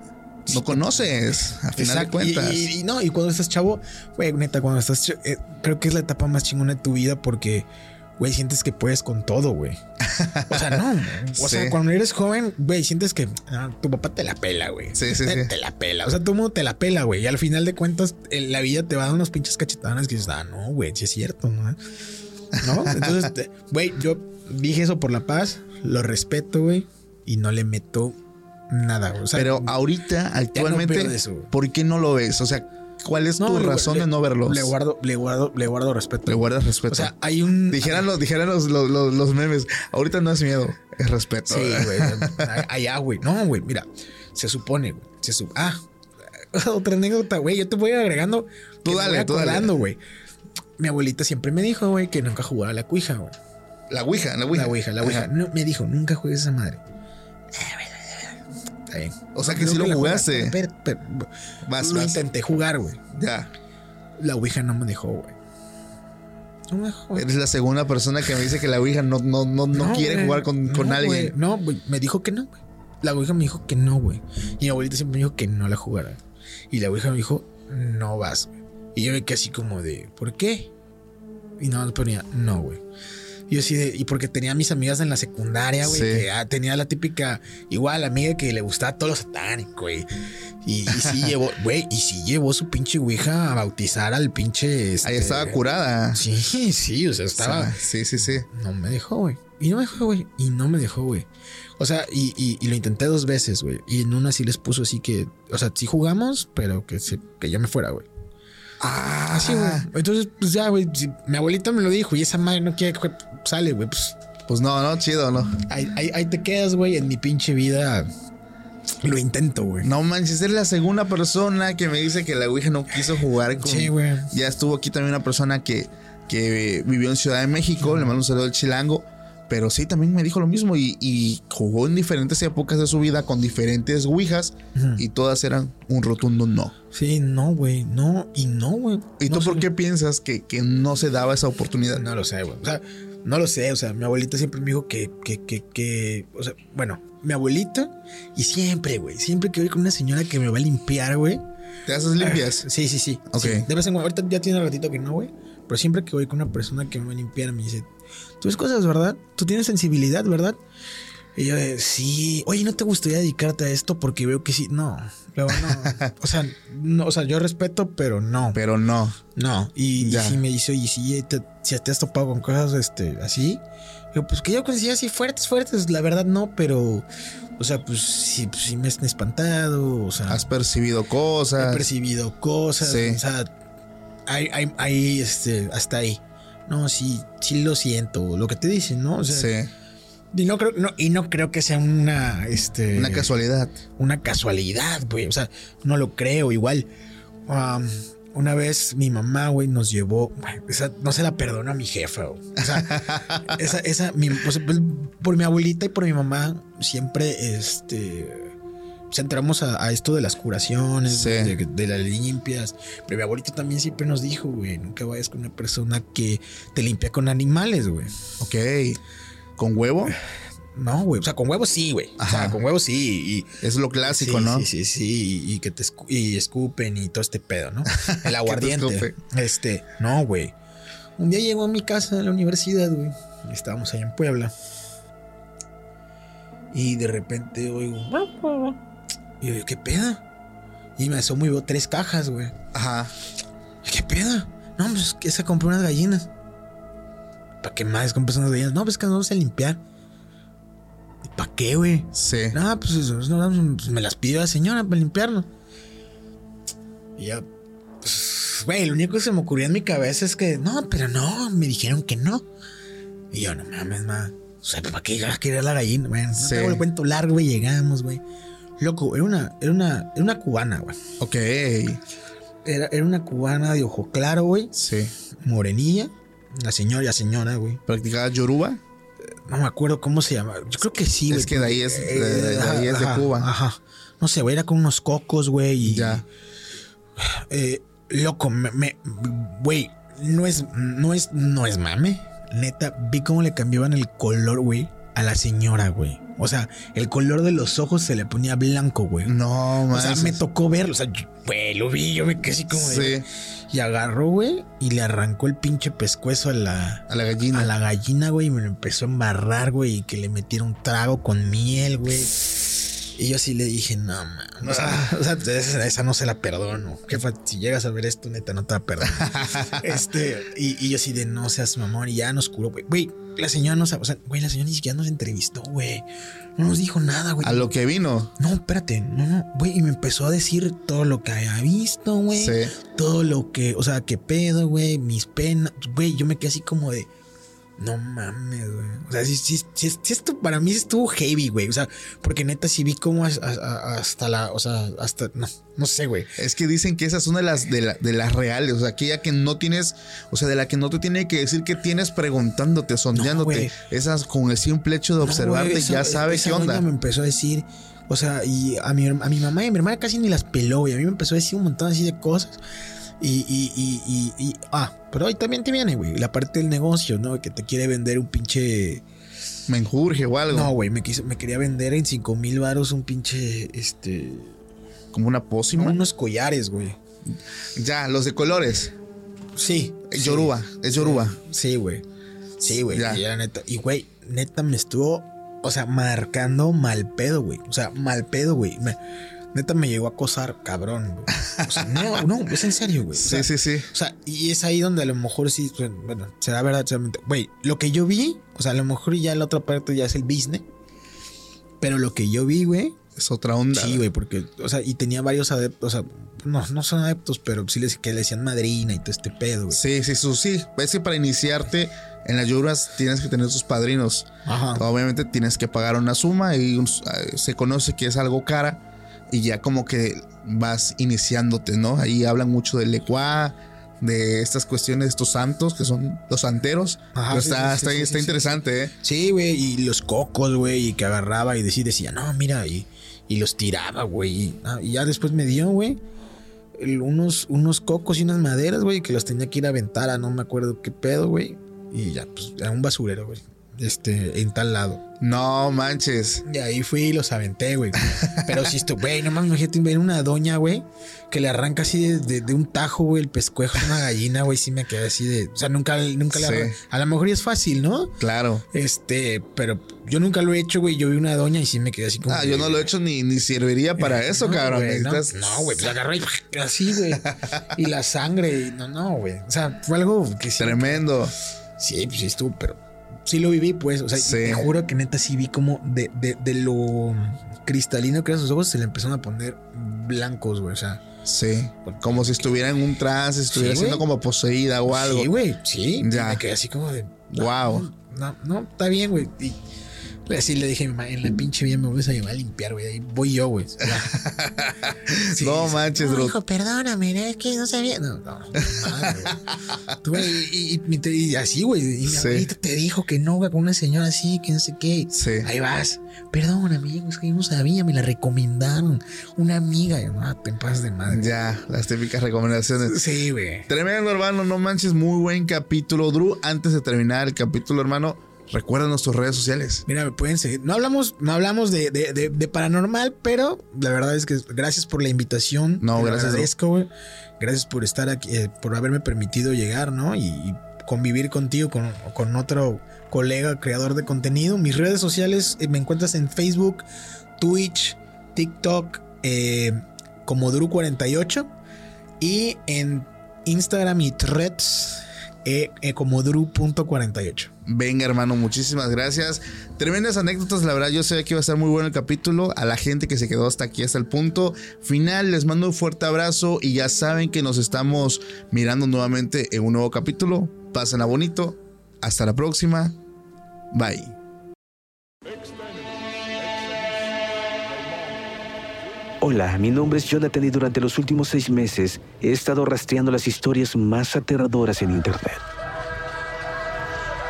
No conoces, a final de cuentas. Y, y- y no, y cuando estás chavo, güey, neta, cuando estás, eh, creo que es la etapa más chingona de tu vida porque, güey, sientes que puedes con todo, güey. O sea, no, o sea, cuando eres joven, güey, sientes que ah, tu papá te la pela, güey. Sí, sí, te, sí. te la pela. O sea, todo el mundo te la pela, güey. Y al final de cuentas, eh, la vida te va a dar unos pinches cachetadas que dices, ah, no, güey, sí es cierto, ¿no? ¿No? Entonces, güey, yo dije eso por la paz, lo respeto, güey, y no le meto nada, güey. O sea, Pero ahorita, actualmente, eso. ¿por qué no lo ves? O sea, ¿cuál es no, tu le- razón le- de no verlos? Le guardo, le guardo, le guardo respeto. Le guardas respeto. O sea, hay un. dijeran los, dijeran los, los, los- los memes, ahorita no es miedo, es respeto. Sí, güey. Allá, güey. No, güey. Mira, se supone, güey. Se su- Ah, otra anécdota, güey. Yo te voy agregando. Tú dale, voy tú dale. güey. Mi abuelita siempre me dijo, güey, que nunca jugara a la cuija, güey. La ouija, la ouija. La ouija, la ouija. No, me dijo, nunca juegues esa madre. Está bien. O sea que Creo sí lo jugaste. Pero- pero- Vas, lo intenté jugar, güey. Ya. La ouija no me dejó, güey. No me dejó. Eres la segunda persona que me dice que la ouija no, no, no, no, quiere güey. jugar con, con No, alguien. güey. No, güey. Me dijo que no, güey. La ouija me dijo que no, güey. Y mi abuelita siempre me dijo que no la jugara. Y la ouija me dijo, no vas, güey. Y yo me quedé así como de, ¿por qué? Y nada más ponía, no, güey. Y yo sí, de- y porque tenía mis amigas en la secundaria, güey, Sí. que ah, tenía la típica, igual, amiga que le gustaba todo lo satánico, güey. Y, y sí llevó, güey, y sí llevó su pinche ouija a bautizar al pinche. este- Ahí estaba curada. Sí, sí, o sea, O estaba. sea, sí, sí, sí. No me dejó, güey. Y no me dejó, güey. Y no me dejó, güey. O sea, y, y- y lo intenté dos veces, güey. Y en una sí les puso así que, o sea, sí jugamos, pero que, se, que ya me fuera, güey. Ah, Así, güey. Entonces, pues ya, güey. si mi abuelita me lo dijo y esa madre no quiere que sale, güey. Pues Pues no, no, chido, no. ahí, ahí- ahí te quedas, güey. En mi pinche vida lo intento, güey. No manches, eres la segunda persona que me dice que la Ouija no quiso jugar con. Sí, güey. Ya estuvo aquí también una persona que, que vivió en Ciudad de México, le mando un saludo al chilango. Pero sí, también me dijo lo mismo y, y jugó en diferentes épocas de su vida con diferentes Ouijas y todas eran un rotundo no. Sí, no, güey. No, y no, güey. ¿Y No tú por qué piensas que, que no se daba esa oportunidad? No lo sé, güey. O sea, no lo sé. O sea, mi abuelita siempre me dijo que, que, que, que, o sea, bueno, mi abuelita y siempre, güey, siempre que voy con una señora que me va a limpiar, güey. ¿Te haces limpias? Sí, sí, sí. Ok. sí. De vez en cuando, ahorita ya tiene un ratito que no, güey. Pero siempre que voy con una persona que me va a limpiar, me dice, tú ves cosas, ¿verdad? Tú tienes sensibilidad, ¿verdad? Y yo de, sí, oye, ¿no te gustaría dedicarte a esto? Porque veo que sí. No, luego no. o sea, no, o sea, yo respeto, pero no. Pero no. No, y, y si me dice, oye, si te, si te has topado con cosas este, así, digo, pues que yo considero así fuertes, fuertes, la verdad no, pero, o sea, pues sí, pues, sí me han espantado, o sea, Has percibido he cosas. percibido cosas, Sí. o sea, hay, hay, hay, este, hasta ahí. No, sí, sí lo siento, lo que te dicen, ¿no? O sea, Sí. Y no creo, no, y no creo que sea una, este, Una casualidad. una casualidad, güey. O sea, no lo creo. Igual, um, una vez mi mamá, güey, nos llevó. esa, no se la perdono a mi jefa. O sea, esa, esa, mi- sea, pues, por mi abuelita y por mi mamá, siempre, este. pues, entramos a, a esto de las curaciones, Sí. de, de las limpias. Pero mi abuelita también siempre nos dijo, güey, nunca vayas con una persona que te limpia con animales, güey. Ok. ¿Con huevo? No, güey. O sea, con huevos sí, güey. O sea, con huevos sí. Y, Es lo clásico, sí, ¿no? Sí, sí, sí. Y, y que te escu- y escupen y todo este pedo, ¿no? El aguardiente. este, no, güey. Un día llegó a mi casa en la universidad, güey. Estábamos allá en Puebla. Y de repente oigo. Y yo ¿qué pedo? Y me asomo y veo tres cajas, güey. Ajá. ¿Qué pedo? No, pues que se compró unas gallinas. ¿Para qué más compras unas gallinas? No, pues que nos vamos a limpiar. ¿Y para qué, güey? Sí. No, pues, eso, no, pues, me las pidió la señora para limpiarnos. Y ya, pues, güey, lo único que se me ocurrió en mi cabeza es que, no, pero no, me dijeron que no. Y yo, no mames, ma. O sea, ¿para qué ibas a querer la gallina? Bueno, no Sí. hago el cuento largo, güey, llegamos, güey. Loco, era una, era una, era una cubana, güey. Ok. Era, era una cubana de ojo claro, güey. Sí. Morenilla. La señora, la señora, güey. ¿Practicabas Yoruba? No me acuerdo cómo se llama. Yo creo que sí, güey. Es que de ahí es- de- de- de ahí es de ajá, Cuba. Ajá. No sé, güey, era con unos cocos, güey. Y, Ya. eh, loco, me, me- güey, no es, no es, no es mame. Neta, vi cómo le cambiaban el color, güey, a la señora, güey. O sea, el color de los ojos se le ponía blanco, güey. No, O más. sea, me tocó verlo. O sea, yo- güey, lo vi, yo me quedé así como de- Sí. Y agarró, güey, y le arrancó el pinche pescuezo a la, A la gallina. a la gallina, güey, y me lo empezó a embarrar, güey, y que le metiera un trago con miel, güey. Y yo sí le dije, no, man. O sea, o sea, esa, esa no se la perdono. Jefa, si llegas a ver esto, neta, no te la perdono. este, y, y yo sí de no seas mamón, y ya nos curó, güey. Güey, la señora no sabe, o sea, güey, la señora ni siquiera nos entrevistó, güey. No nos dijo nada, güey. A lo que vino. No, espérate, no, no, güey, y me empezó a decir todo lo que había visto, güey Sí. todo lo que, o sea, qué pedo, güey, mis penas, güey, yo me quedé así como de, no mames, güey. O sea, sí, sí, sí, esto para mí estuvo heavy, güey. O sea, porque neta sí vi como hasta la, o sea, hasta, no, no sé, güey. Es que dicen que esas son de las, de, la- de las reales. O sea, aquella que no tienes. O sea, de la que no te tiene que decir que tienes preguntándote, sondeándote. esas con el simple hecho de No, observarte esa- ya sabe esa qué onda. me empezó a decir, o sea, y a mi, a mi mamá y a mi hermana casi ni las peló, güey. A mí me empezó a decir un montón así de cosas. Y, y, y, y, y- ah, pero ahí también te viene, güey, la parte del negocio, ¿no? Que te quiere vender un pinche... Menjurje o algo. No, güey, me, quiso- me quería vender en 5 mil varos un pinche, este... Como una pócima. Unos collares, güey. Ya, los de colores. Sí. Yoruba. Es Yoruba. Sí, güey. Sí, güey. Ya. Y era neta. Y, güey, neta me estuvo, o sea, marcando mal pedo, güey. O sea, mal pedo, güey. Me- neta me llegó a acosar, cabrón, güey. O sea, no, no, es en serio, güey. O sea, Sí, sí, sí. O sea, y es ahí donde a lo mejor sí, bueno, será verdad. Güey, lo que yo vi, o sea, a lo mejor ya la otra parte ya es el business. Pero lo que yo vi, güey, Es otra onda. sí, güey, porque, o sea, y tenía varios adeptos, o sea, no, no son adeptos, pero sí les, que le decían madrina y todo este pedo, güey. Sí, sí, sí, sí. Es que para iniciarte en las yuras tienes que tener tus padrinos. Ajá. Obviamente tienes que pagar una suma y un- eh, se conoce que es algo cara y ya como que vas iniciándote, ¿no? Ahí hablan mucho del lecuá, de estas cuestiones de estos santos que son los santeros. Ajá, Pero sí, está, sí, está, sí, interesante, ¿eh? Sí, güey, y los cocos, güey, y que agarraba y decía, decía no, mira, y, y los tiraba, güey. Y, ah, y ya después me dio, güey, unos, unos cocos y unas maderas, güey, que los tenía que ir a aventar a no me acuerdo qué pedo, güey. Y ya, pues, era un basurero, güey. Este, en tal lado. No manches. Y ahí fui y los aventé, güey. Pero si esto, güey, no mames, imagínate ver una doña, güey, que le arranca así de, de- de un tajo, güey, el pescuezo a una gallina, güey, sí me quedé así de. O sea, nunca, nunca le Sí. arran- A lo mejor es fácil, ¿no? Claro. Este, pero yo nunca lo he hecho, güey. Yo vi una doña y sí me quedé así como. Ah, yo no lo he hecho ni, ni serviría para eso, No, cabrón. no, Necesitas- No, güey, pues agarró y así, güey. Y la sangre, y no, no, güey. O sea, fue algo que sí. Tremendo. Sí, pues sí estuvo, pero sí lo viví, pues. O sea, Sí. te juro que neta sí vi como de, de, de lo cristalino que eran sus ojos, se le empezaron a poner blancos, güey. O sea, Sí. Como si estuviera en un trance, estuviera Sí, siendo como poseída o algo. sí, güey, sí. Ya. Me quedé así como de. Wow. No, no, está bien, güey. Y así le dije a mi mamá, en la pinche vida me vuelves a llevar a limpiar, güey. Ahí voy yo, güey. Sí, No sí. manches, no, bro. hijo, perdóname, ¿no? es que no sabía. No, no, madre, güey. Tú, güey, y, y- y- y así, güey. Y mi Sí. abuelita te dijo que no, güey, con una señora así, que no sé qué. Sí. Ahí vas. Perdóname, es que yo no sabía, me la recomendaron. Una amiga. Y yo, ah, te pasas de madre. Ya, las típicas recomendaciones. Sí, güey. Tremendo, hermano. No manches, muy buen capítulo. Drew, antes de terminar el capítulo, hermano, recuerda tus redes sociales. Mira, me pueden seguir. No hablamos, no hablamos de, de- de- de paranormal, pero la verdad es que gracias por la invitación. No, Te gracias, agradezco, güey. Gracias por estar aquí, eh, por haberme permitido llegar, ¿no? Y, y convivir contigo, con, con otro colega creador de contenido. Mis redes sociales eh, me encuentras en Facebook, Twitch, TikTok, eh, como Dru48 y en Instagram y Threads eh, como Dru.48. Venga, hermano, muchísimas gracias. Tremendas anécdotas, la verdad, yo sé que iba a estar muy bueno el capítulo. A la gente que se quedó hasta aquí, hasta el punto final, les mando un fuerte abrazo y ya saben que nos estamos mirando nuevamente en un nuevo capítulo. Pásenla bonito. Hasta la próxima. Bye. Hola, mi nombre es Jonathan y durante los últimos seis meses he estado rastreando las historias más aterradoras en Internet.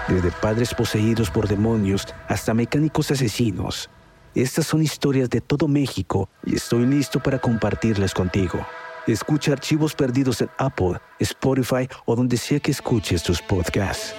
Desde padres poseídos por demonios hasta mecánicos asesinos. Estas son historias de todo México y estoy listo para compartirlas contigo. Escucha archivos perdidos en Apple, Spotify o donde sea que escuches tus podcasts.